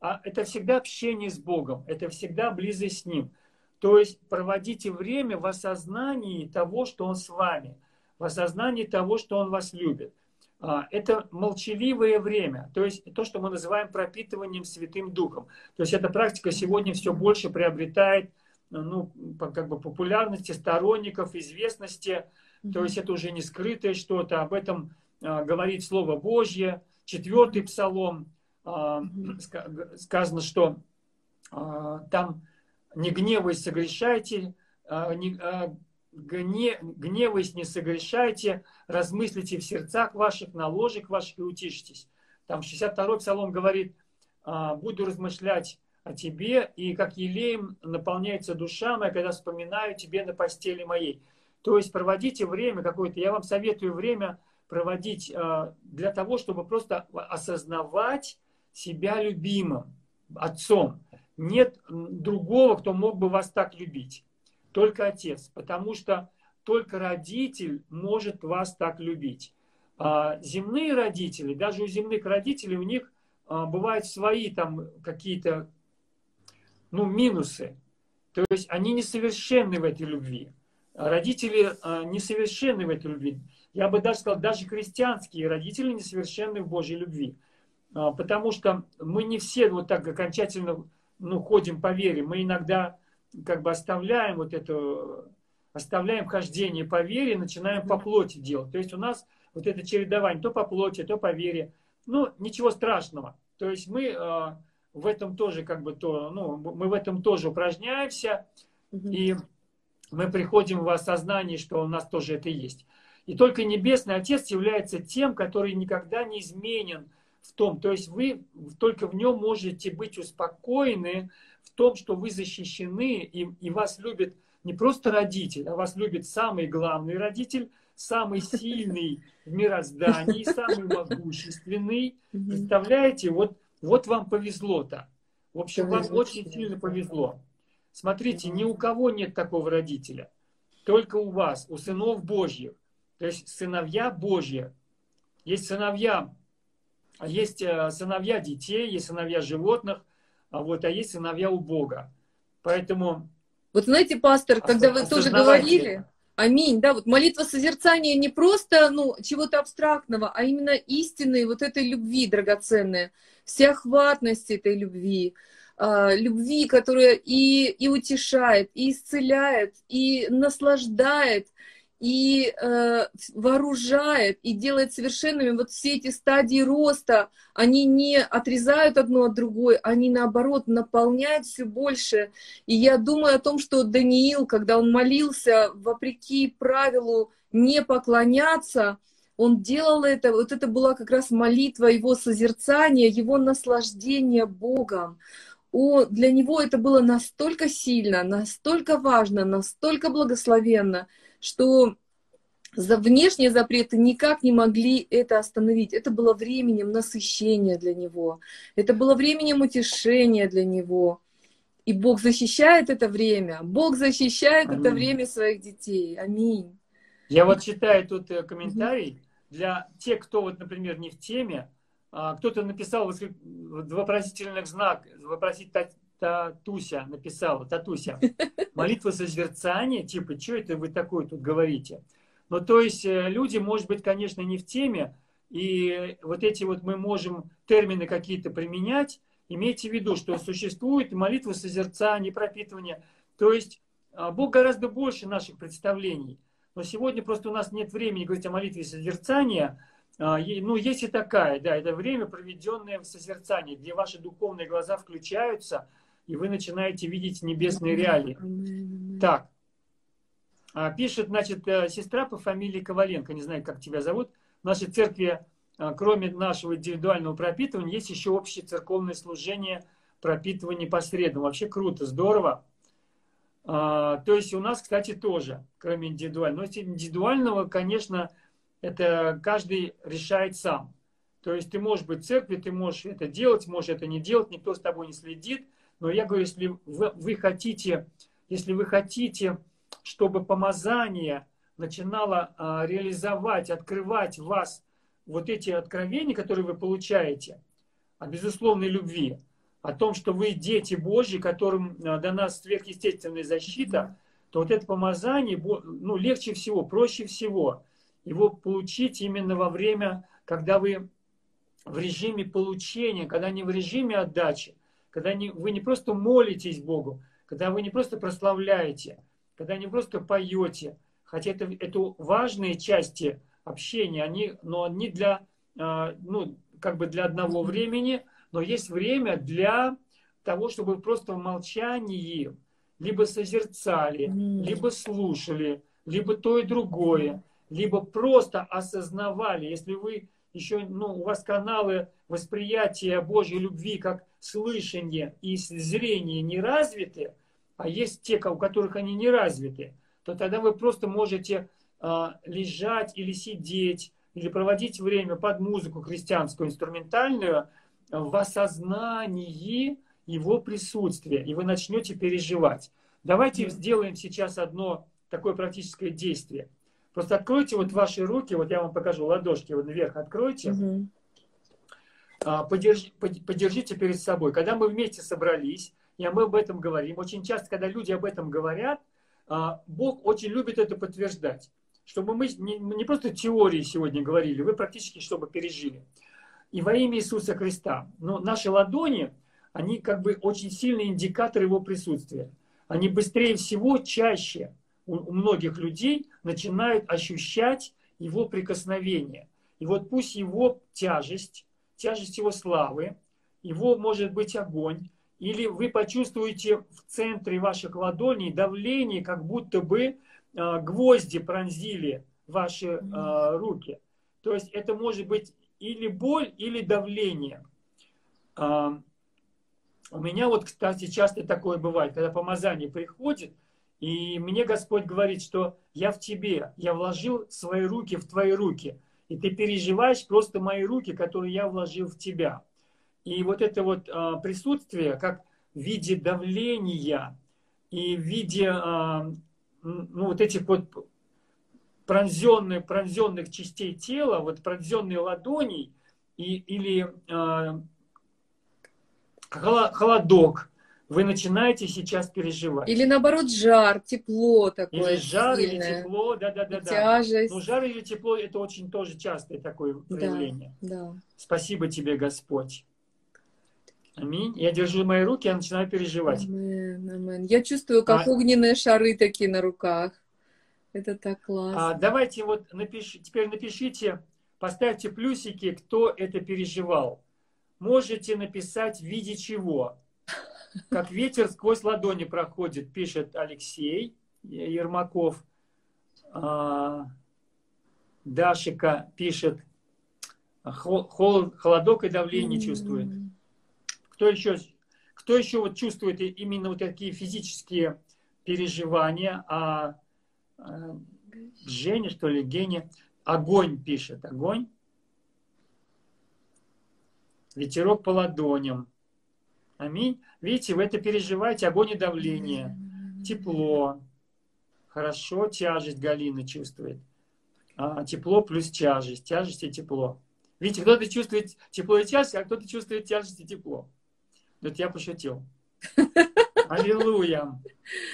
а, это всегда общение с Богом, это всегда близость с Ним. То есть проводите время в осознании того, что Он с вами, в осознании того, что Он вас любит. А, это молчаливое время, то есть то, что мы называем пропитыванием Святым Духом. То есть эта практика сегодня все больше приобретает ну, как бы популярности, сторонников, известности. То есть это уже не скрытое что-то, об этом а, говорит Слово Божье. Четвертый псалом а, сказано, что там не гневаясь согрешайте, гне, гневаясь, не согрешайте, размыслите в сердцах ваших, на ложек ваших и утишитесь. Там 62-й псалом говорит, «А, буду размышлять о тебе, и как елеем наполняется душа моя, когда вспоминаю тебе на постели моей. То есть проводите время какое-то, я вам советую время проводить а, для того, чтобы просто осознавать себя любимым, отцом. Нет другого, кто мог бы вас так любить только отец, потому что только родитель может вас так любить. А земные родители, даже у земных родителей, у них а, бывают свои там какие-то ну, минусы. То есть они несовершенны в этой любви. Родители а, несовершенны в этой любви. Я бы даже сказал, даже христианские родители несовершенны в Божьей любви. Потому что мы не все вот так окончательно ну, ходим по вере. Мы иногда как бы оставляем вот это, оставляем хождение по вере, начинаем по плоти делать. То есть у нас вот это чередование то по плоти, то по вере. Ну, ничего страшного. То есть мы э, в этом тоже как бы то, ну, мы в этом тоже упражняемся, и мы приходим в осознание, что у нас тоже это есть. И только Небесный Отец является тем, который никогда не изменен в том. То есть вы только в нем можете быть успокоены в том, что вы защищены, и, и вас любит не просто родитель, а вас любит самый главный родитель, самый сильный в мироздании, самый могущественный. Представляете, вот, вот вам повезло-то. В общем, вам очень сильно повезло. Смотрите, ни у кого нет такого родителя. Только у вас, у сынов Божьих. То есть сыновья Божьи. Есть сыновья, есть э, сыновья детей, есть сыновья животных, а, вот, а есть сыновья у Бога. Поэтому... Вот знаете, пастор, когда вы тоже говорили, Аминь, да, вот молитва созерцания не просто, ну, чего-то абстрактного, а именно истинной вот этой любви драгоценной, всеохватности этой любви, э, любви, которая и, и утешает, и исцеляет, и наслаждает, и э, вооружает, и делает совершенными вот все эти стадии роста. Они не отрезают одно от другой, они наоборот наполняют все больше. И я думаю о том, что Даниил, когда он молился вопреки правилу не поклоняться, он делал это, вот это была как раз молитва его созерцания, его наслаждения Богом. О, для него это было настолько сильно, настолько важно, настолько благословенно – что за внешние запреты никак не могли это остановить. Это было временем насыщения для него. Это было временем утешения для него. И Бог защищает это время. Бог защищает Аминь. это время своих детей. Аминь. Я вот читаю тут э, комментарий. Для тех, кто, вот, например, не в теме, а, кто-то написал вопросительных знак, вопросить Татуся написала, Татуся, молитва созерцания, типа, что это вы такое тут говорите? Ну, то есть э, люди, может быть, конечно, не в теме, и вот эти вот мы можем термины какие-то применять, имейте в виду, что существует молитва созерцания, пропитывания, то есть а, Бог гораздо больше наших представлений. Но сегодня просто у нас нет времени говорить о молитве созерцания, а, ну, есть и такая, да, это время, проведенное в созерцании, где ваши духовные глаза включаются – и вы начинаете видеть небесные реалии. Так, а, пишет, значит, э, сестра по фамилии Коваленко, не знаю, как тебя зовут. В нашей церкви, а, кроме нашего индивидуального пропитывания, есть еще общее церковное служение пропитывания посредством. Вообще круто, здорово. А, то есть у нас, кстати, тоже, кроме индивидуального. Но индивидуального, конечно, это каждый решает сам. То есть ты можешь быть в церкви, ты можешь это делать, можешь это не делать, никто с тобой не следит. Но я говорю, если вы, вы хотите, если вы хотите, чтобы помазание начинало а, реализовать, открывать вас вот эти откровения, которые вы получаете, о безусловной любви, о том, что вы дети Божьи, которым а, дана сверхъестественная защита, то вот это помазание, ну, легче всего, проще всего его получить именно во время, когда вы в режиме получения, когда не в режиме отдачи, когда не, вы не просто молитесь Богу, когда вы не просто прославляете, когда не просто поете, хотя это, это важные части общения, они, но они для, а, ну, как бы для одного времени, но есть время для того, чтобы просто в молчании либо созерцали, либо слушали, либо то и другое, либо просто осознавали. Если вы еще, ну, у вас каналы восприятия Божьей любви как слышание и зрение не развиты, а есть те, у которых они не развиты, то тогда вы просто можете э, лежать или сидеть, или проводить время под музыку христианскую, инструментальную, в осознании его присутствия, и вы начнете переживать. Давайте сделаем сейчас одно такое практическое действие. Просто откройте вот ваши руки, вот я вам покажу, ладошки вот вверх откройте. Угу. Подерж, подержите перед собой. Когда мы вместе собрались, и мы об этом говорим, очень часто, когда люди об этом говорят, а, Бог очень любит это подтверждать. Чтобы мы не, не просто теории сегодня говорили, вы практически чтобы пережили. И во имя Иисуса Христа. Но наши ладони, они как бы очень сильный индикатор его присутствия. Они быстрее всего, чаще у, у многих людей начинают ощущать его прикосновение. И вот пусть его тяжесть, тяжесть его славы, его может быть огонь, или вы почувствуете в центре ваших ладоней давление, как будто бы э, гвозди пронзили ваши э, руки. То есть это может быть или боль, или давление. Э, у меня вот, кстати, часто такое бывает, когда помазание приходит, и мне Господь говорит, что я в тебе, я вложил свои руки в твои руки, и ты переживаешь просто мои руки, которые я вложил в тебя. И вот это вот а, присутствие, как в виде давления и в виде а, ну, вот этих вот пронзенных, пронзенных частей тела, вот пронзенные ладоней и, или а, холодок, вы начинаете сейчас переживать. Или наоборот жар, тепло такое. Или жар, сильное. или тепло, да-да-да. Тяжесть. Ну, жар или тепло, это очень тоже частое такое проявление. Да, да. Спасибо тебе, Господь. Аминь. Я держу мои руки, я начинаю переживать. Амен, амен. Я чувствую, как а... огненные шары такие на руках. Это так классно. А, давайте вот напишите, теперь напишите, поставьте плюсики, кто это переживал. Можете написать в виде чего. Как ветер сквозь ладони проходит, пишет Алексей Ермаков. А, Дашика пишет, холод, холодок и давление чувствует. Кто еще, кто еще вот чувствует именно вот такие физические переживания? А, а Женя, что ли, Геня? Огонь пишет. Огонь. Ветерок по ладоням. Аминь. Видите, вы это переживаете, огонь и давление. Тепло. Хорошо, тяжесть Галина чувствует. А, тепло плюс тяжесть. Тяжесть и тепло. Видите, кто-то чувствует тепло и тяжесть, а кто-то чувствует тяжесть и тепло. Это я пошутил. Аллилуйя.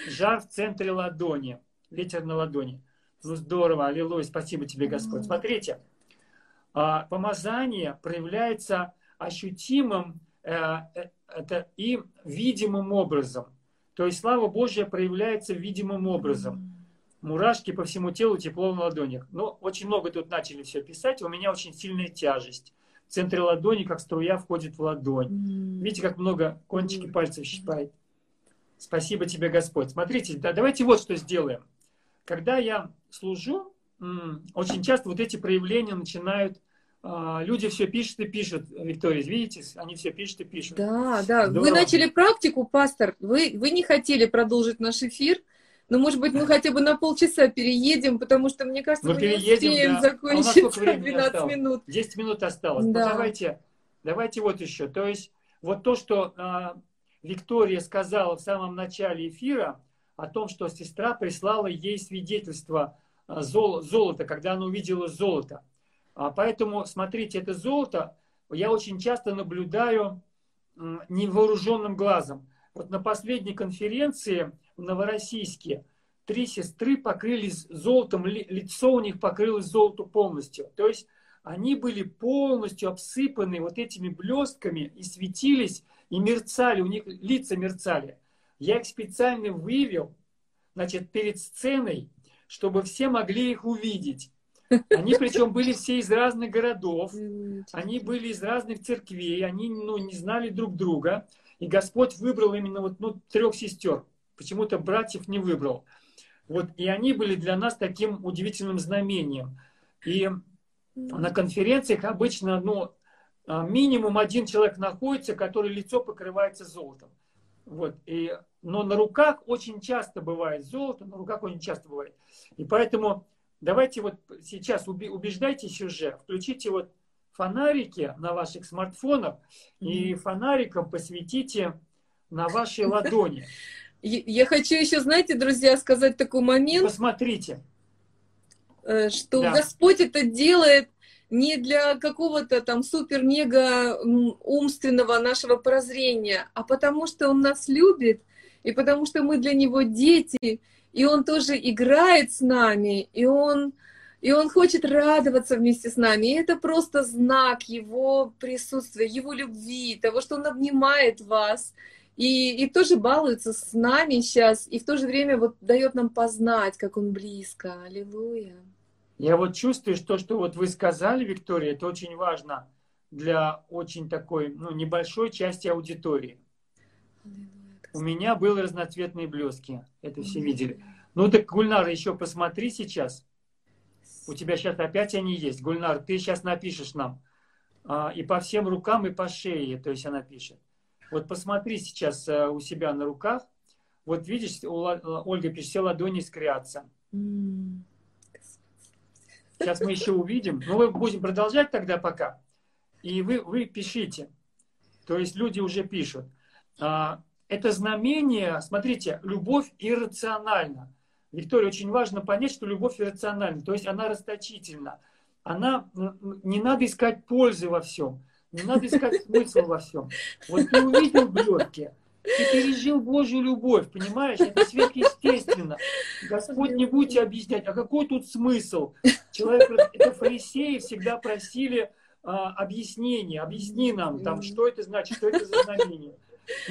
Жар в центре ладони. Ветер на ладони. Ну, здорово, аллилуйя, спасибо тебе, Господь. Смотрите, а, помазание проявляется ощутимым это и видимым образом. То есть слава Божья проявляется видимым образом. Мурашки по всему телу, тепло на ладонях. Ну, очень много тут начали все писать. У меня очень сильная тяжесть в центре ладони, как струя входит в ладонь. Видите, как много кончики пальцев щипает. Спасибо тебе, Господь. Смотрите, да, давайте вот что сделаем. Когда я служу, очень часто вот эти проявления начинают люди все пишут и пишут, Виктория, видите, они все пишут и пишут. Да, да. Здорово. Вы начали практику, пастор. Вы, вы не хотели продолжить наш эфир, но, может быть, мы хотя бы на полчаса переедем, потому что, мне кажется, мы, мы переедем, не успеем да. закончить а 12 осталось? минут. 10 минут осталось. Ну, да. Ну, давайте, давайте вот еще. То есть, вот то, что а, Виктория сказала в самом начале эфира, о том, что сестра прислала ей свидетельство а, зол, золота, когда она увидела золото. А, поэтому, смотрите, это золото я очень часто наблюдаю невооруженным глазом. Вот на последней конференции в Новороссийске три сестры покрылись золотом, лицо у них покрылось золотом полностью. То есть они были полностью обсыпаны вот этими блестками и светились, и мерцали, у них лица мерцали. Я их специально вывел, значит, перед сценой, чтобы все могли их увидеть. Они причем были все из разных городов, они были из разных церквей, они ну, не знали друг друга. И Господь выбрал именно вот, ну, трех сестер. Почему-то братьев не выбрал. Вот, и они были для нас таким удивительным знамением. И на конференциях обычно ну, а, минимум один человек находится, который лицо покрывается золотом. Вот, и, но на руках очень часто бывает золото, на руках очень часто бывает. И поэтому давайте вот сейчас убеждайтесь уже, включите вот фонарики на ваших смартфонах и фонариком посветите на вашей ладони. Я хочу еще, знаете, друзья, сказать такой момент. Посмотрите. э, что да. Господь это делает не для какого-то там супер-мега умственного нашего прозрения, а потому что Он нас любит, и потому что мы для Него дети, и Он тоже играет с нами, и Он, и он хочет радоваться вместе с нами. И это просто знак Его присутствия, Его любви, того, что Он обнимает вас, и, и тоже балуется с нами сейчас, и в то же время вот дает нам познать, как Он близко. Аллилуйя. Я вот чувствую, что, что вот вы сказали, Виктория, это очень важно для очень такой, ну, небольшой части аудитории. У меня были разноцветные блески, это все видели. Ну так, Гульнар, еще посмотри сейчас. У тебя сейчас опять они есть. Гульнар, ты сейчас напишешь нам. А, и по всем рукам, и по шее, то есть она пишет. Вот посмотри сейчас а, у себя на руках. Вот видишь, у, Ольга пишет, все ладони искрятся. Mm. Сейчас мы еще увидим. Но мы будем продолжать тогда пока. И вы, вы пишите. То есть люди уже пишут. А, это знамение, смотрите, любовь иррациональна. Виктория, очень важно понять, что любовь иррациональна. То есть она расточительна. Она, не надо искать пользы во всем. Не надо искать смысл во всем. Вот ты увидел блестки, ты пережил Божью любовь, понимаешь? Это сверхъестественно. Господь не будете объяснять, а какой тут смысл? Человек, это фарисеи всегда просили а, объяснения, объясни нам, там, что это значит, что это за знамение.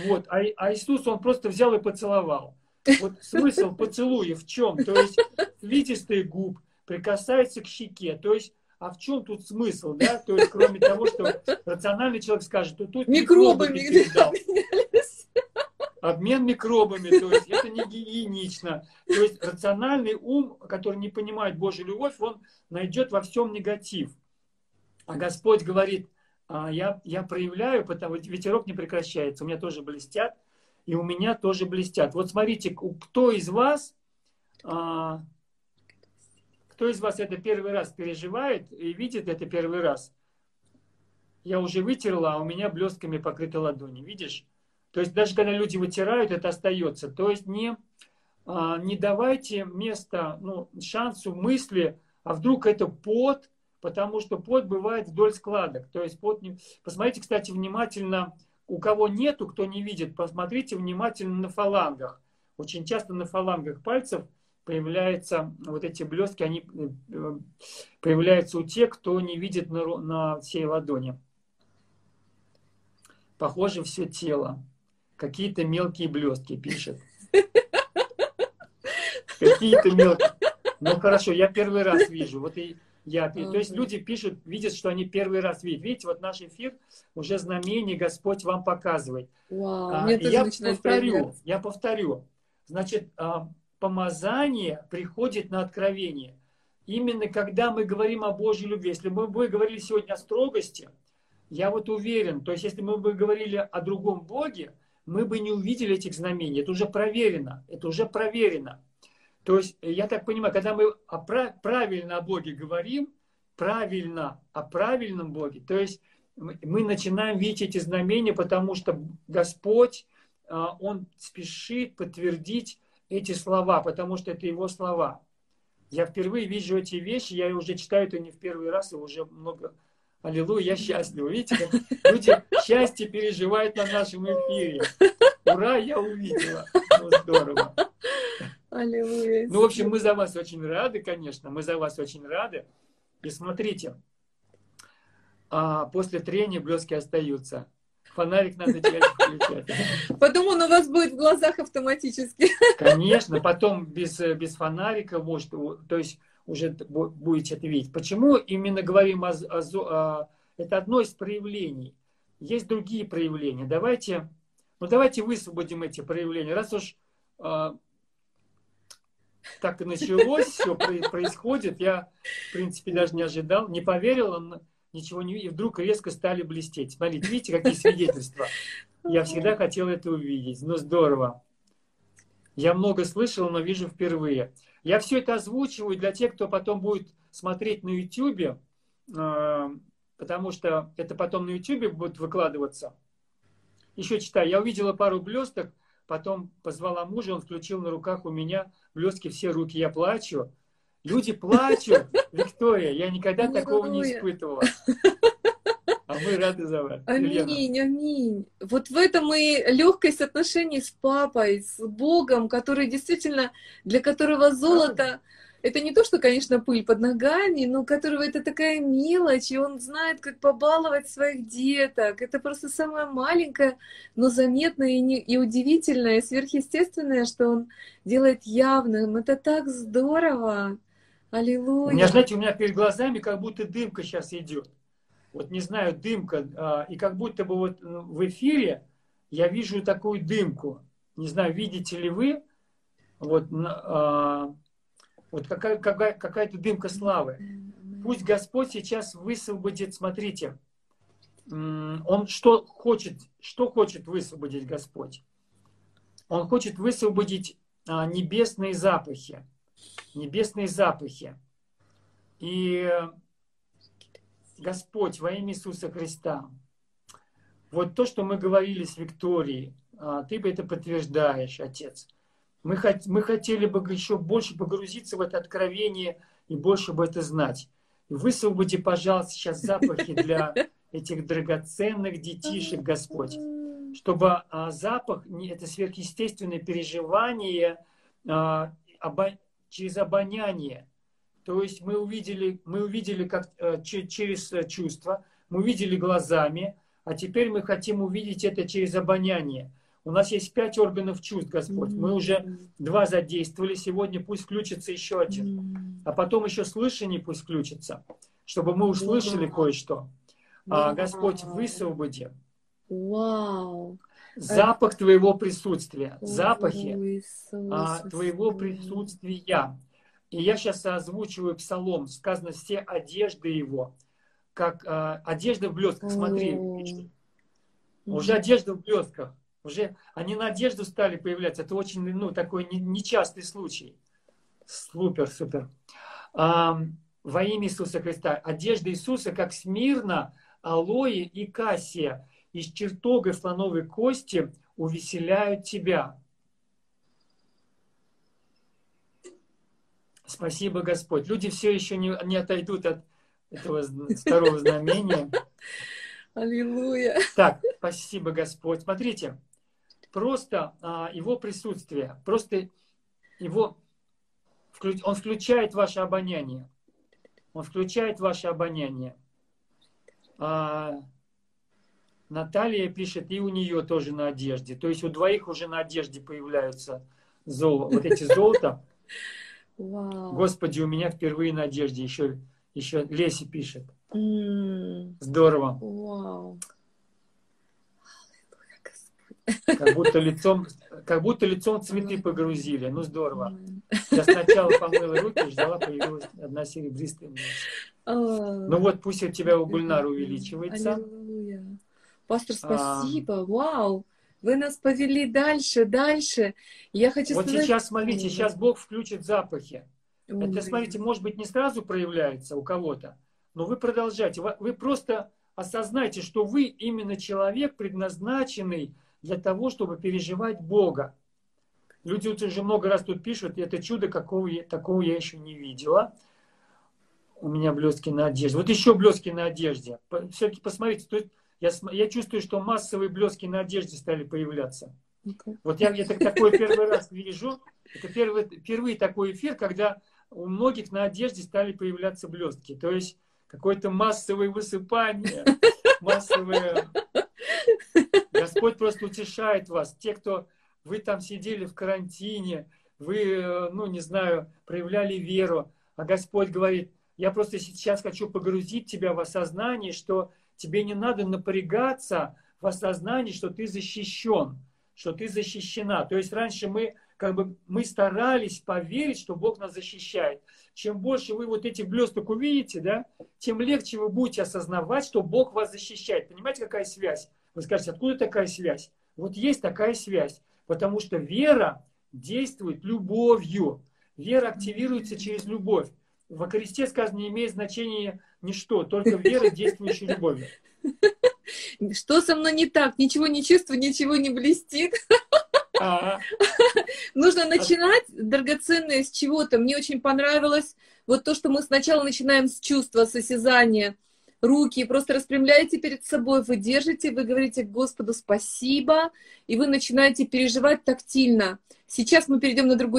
Вот. А, а Иисус, он просто взял и поцеловал. Вот смысл поцелуя в чем? То есть витистый губ прикасается к щеке. То есть а в чем тут смысл, да? То есть, кроме того, что рациональный человек скажет, то тут микробами, микробами обмен микробами, то есть это не гигиенично. То есть рациональный ум, который не понимает Божью любовь, он найдет во всем негатив. А Господь говорит, «А, я, я проявляю, потому ветерок не прекращается, у меня тоже блестят, и у меня тоже блестят. Вот смотрите, кто из вас, а, кто из вас это первый раз переживает и видит это первый раз? Я уже вытерла, а у меня блестками покрыты ладони. Видишь? То есть даже когда люди вытирают, это остается. То есть не, а, не давайте место, ну, шансу мысли, а вдруг это пот, потому что пот бывает вдоль складок. То есть пот не... Посмотрите, кстати, внимательно, у кого нету, кто не видит, посмотрите внимательно на фалангах. Очень часто на фалангах пальцев появляются вот эти блестки, они э, появляются у тех, кто не видит на, на всей ладони. Похоже, все тело. Какие-то мелкие блестки пишет. Какие-то мелкие. Ну хорошо, я первый раз вижу. Вот и я. То есть люди пишут, видят, что они первый раз видят. Видите, вот наш эфир уже знамение Господь вам показывает. Вау, а, я повторю, я повторю. Значит, а, помазание приходит на откровение. Именно когда мы говорим о Божьей любви. Если мы бы говорили сегодня о строгости, я вот уверен, то есть если мы бы говорили о другом Боге, мы бы не увидели этих знамений. Это уже проверено. Это уже проверено. То есть, я так понимаю, когда мы о, правильно о Боге говорим, правильно о правильном Боге, то есть мы начинаем видеть эти знамения, потому что Господь, а, Он спешит подтвердить эти слова, потому что это Его слова. Я впервые вижу эти вещи, я уже читаю это не в первый раз, и уже много Аллилуйя, я счастлив. Видите, как люди счастье переживают на нашем эфире. Ура, я увидела. Ну, здорово. Аллилуйя. Ну, в общем, мы за вас очень рады, конечно. Мы за вас очень рады. И смотрите, а после трения блески остаются. Фонарик надо чаще включать. Потом он у вас будет в глазах автоматически. Конечно, потом без, без фонарика, может, то есть уже будете это видеть. Почему именно говорим о, о, о это одно из проявлений. Есть другие проявления. Давайте, ну давайте высвободим эти проявления. Раз уж э, так и началось, все происходит, я, в принципе, даже не ожидал, не поверил, ничего не и вдруг резко стали блестеть. Смотрите, видите, какие свидетельства. Я всегда хотел это увидеть. Ну, здорово. Я много слышал, но вижу впервые. Я все это озвучиваю для тех, кто потом будет смотреть на YouTube, э, потому что это потом на YouTube будет выкладываться. Еще читаю. Я увидела пару блесток, потом позвала мужа, он включил на руках у меня блестки все руки. Я плачу. Люди плачут. Виктория, я никогда такого не испытывала. А мы рады за вас. Аминь, аминь. Вот в этом и легкость отношений с папой, с Богом, который действительно, для которого золото, это не то, что, конечно, пыль под ногами, но которого это такая мелочь, и он знает, как побаловать своих деток. Это просто самое маленькое, но заметное и, не, и удивительное, и сверхъестественное, что он делает явным. Это так здорово. Аллилуйя. У меня, знаете, у меня перед глазами как будто дымка сейчас идет вот не знаю, дымка, а, и как будто бы вот ну, в эфире я вижу такую дымку. Не знаю, видите ли вы, вот, а, вот какая, какая, какая-то дымка славы. Пусть Господь сейчас высвободит, смотрите, Он что хочет, что хочет высвободить Господь? Он хочет высвободить а, небесные запахи. Небесные запахи. И Господь, во имя Иисуса Христа, вот то, что мы говорили с Викторией, а, ты бы это подтверждаешь, Отец. Мы, хот, мы хотели бы еще больше погрузиться в это откровение и больше бы это знать. Высвободи, пожалуйста, сейчас запахи для этих драгоценных детишек, Господь. Чтобы а, запах, это сверхъестественное переживание а, обо, через обоняние, то есть мы увидели, мы увидели как, э, через чувства, мы увидели глазами, а теперь мы хотим увидеть это через обоняние. У нас есть пять органов чувств, Господь. Мы уже два задействовали. Сегодня пусть включится еще один. А потом еще слышание пусть включится, чтобы мы услышали кое-что. А, Господь, высвободи. Вау. Запах Твоего присутствия. Запахи а, Твоего присутствия. И я сейчас озвучиваю псалом. Сказано, все одежды его, как э, одежда в блестках. Смотри, уже одежда в блестках. Уже они на одежду стали появляться. Это очень, ну, такой нечастый случай. Супер, супер. А, во имя Иисуса Христа. Одежда Иисуса, как смирно, алоэ и кассия из чертога слоновой кости увеселяют тебя. Спасибо, Господь. Люди все еще не, не отойдут от этого второго знамения. Аллилуйя. Так, спасибо, Господь. Смотрите, просто а, его присутствие, просто его, он включает ваше обоняние. Он включает ваше обоняние. А, Наталья пишет, и у нее тоже на одежде. То есть у двоих уже на одежде появляются золо, вот эти золота. Вау. Господи, у меня впервые надежде. Еще, еще Леси пишет. Mm. Здорово. Вау. Как будто лицом, как будто лицом цветы погрузили. Ну здорово. Я сначала помыла руки, ждала, появилась одна серебристая Ну вот пусть у тебя у Гульнара увеличивается. Пастор, спасибо. А... Вау. Вы нас повели дальше, дальше. Я хочу вот сказать... сейчас, смотрите, сейчас Бог включит запахи. Ой. Это, смотрите, может быть, не сразу проявляется у кого-то, но вы продолжайте. Вы просто осознайте, что вы именно человек, предназначенный для того, чтобы переживать Бога. Люди вот уже много раз тут пишут, это чудо, какого я, такого я еще не видела. У меня блестки на одежде. Вот еще блестки на одежде. Все-таки посмотрите, то есть я, я чувствую, что массовые блески на одежде стали появляться. Okay. Вот я это такой первый раз вижу. Это первый, впервые такой эфир, когда у многих на одежде стали появляться блестки. То есть какое-то массовое высыпание, массовое... Господь просто утешает вас. Те, кто вы там сидели в карантине, вы, ну, не знаю, проявляли веру, а Господь говорит, я просто сейчас хочу погрузить тебя в осознание, что тебе не надо напрягаться в осознании, что ты защищен, что ты защищена. То есть раньше мы как бы мы старались поверить, что Бог нас защищает. Чем больше вы вот эти блесток увидите, да, тем легче вы будете осознавать, что Бог вас защищает. Понимаете, какая связь? Вы скажете, откуда такая связь? Вот есть такая связь, потому что вера действует любовью. Вера активируется через любовь. Во кресте сказано, не имеет значения ничто, только вера, действующая любовью. Что со мной не так? Ничего не чувствую, ничего не блестит. Нужно начинать, драгоценное, с чего-то. Мне очень понравилось вот то, что мы сначала начинаем с чувства, с осязания, руки, просто распрямляете перед собой, вы держите, вы говорите Господу спасибо, и вы начинаете переживать тактильно. Сейчас мы перейдем на другой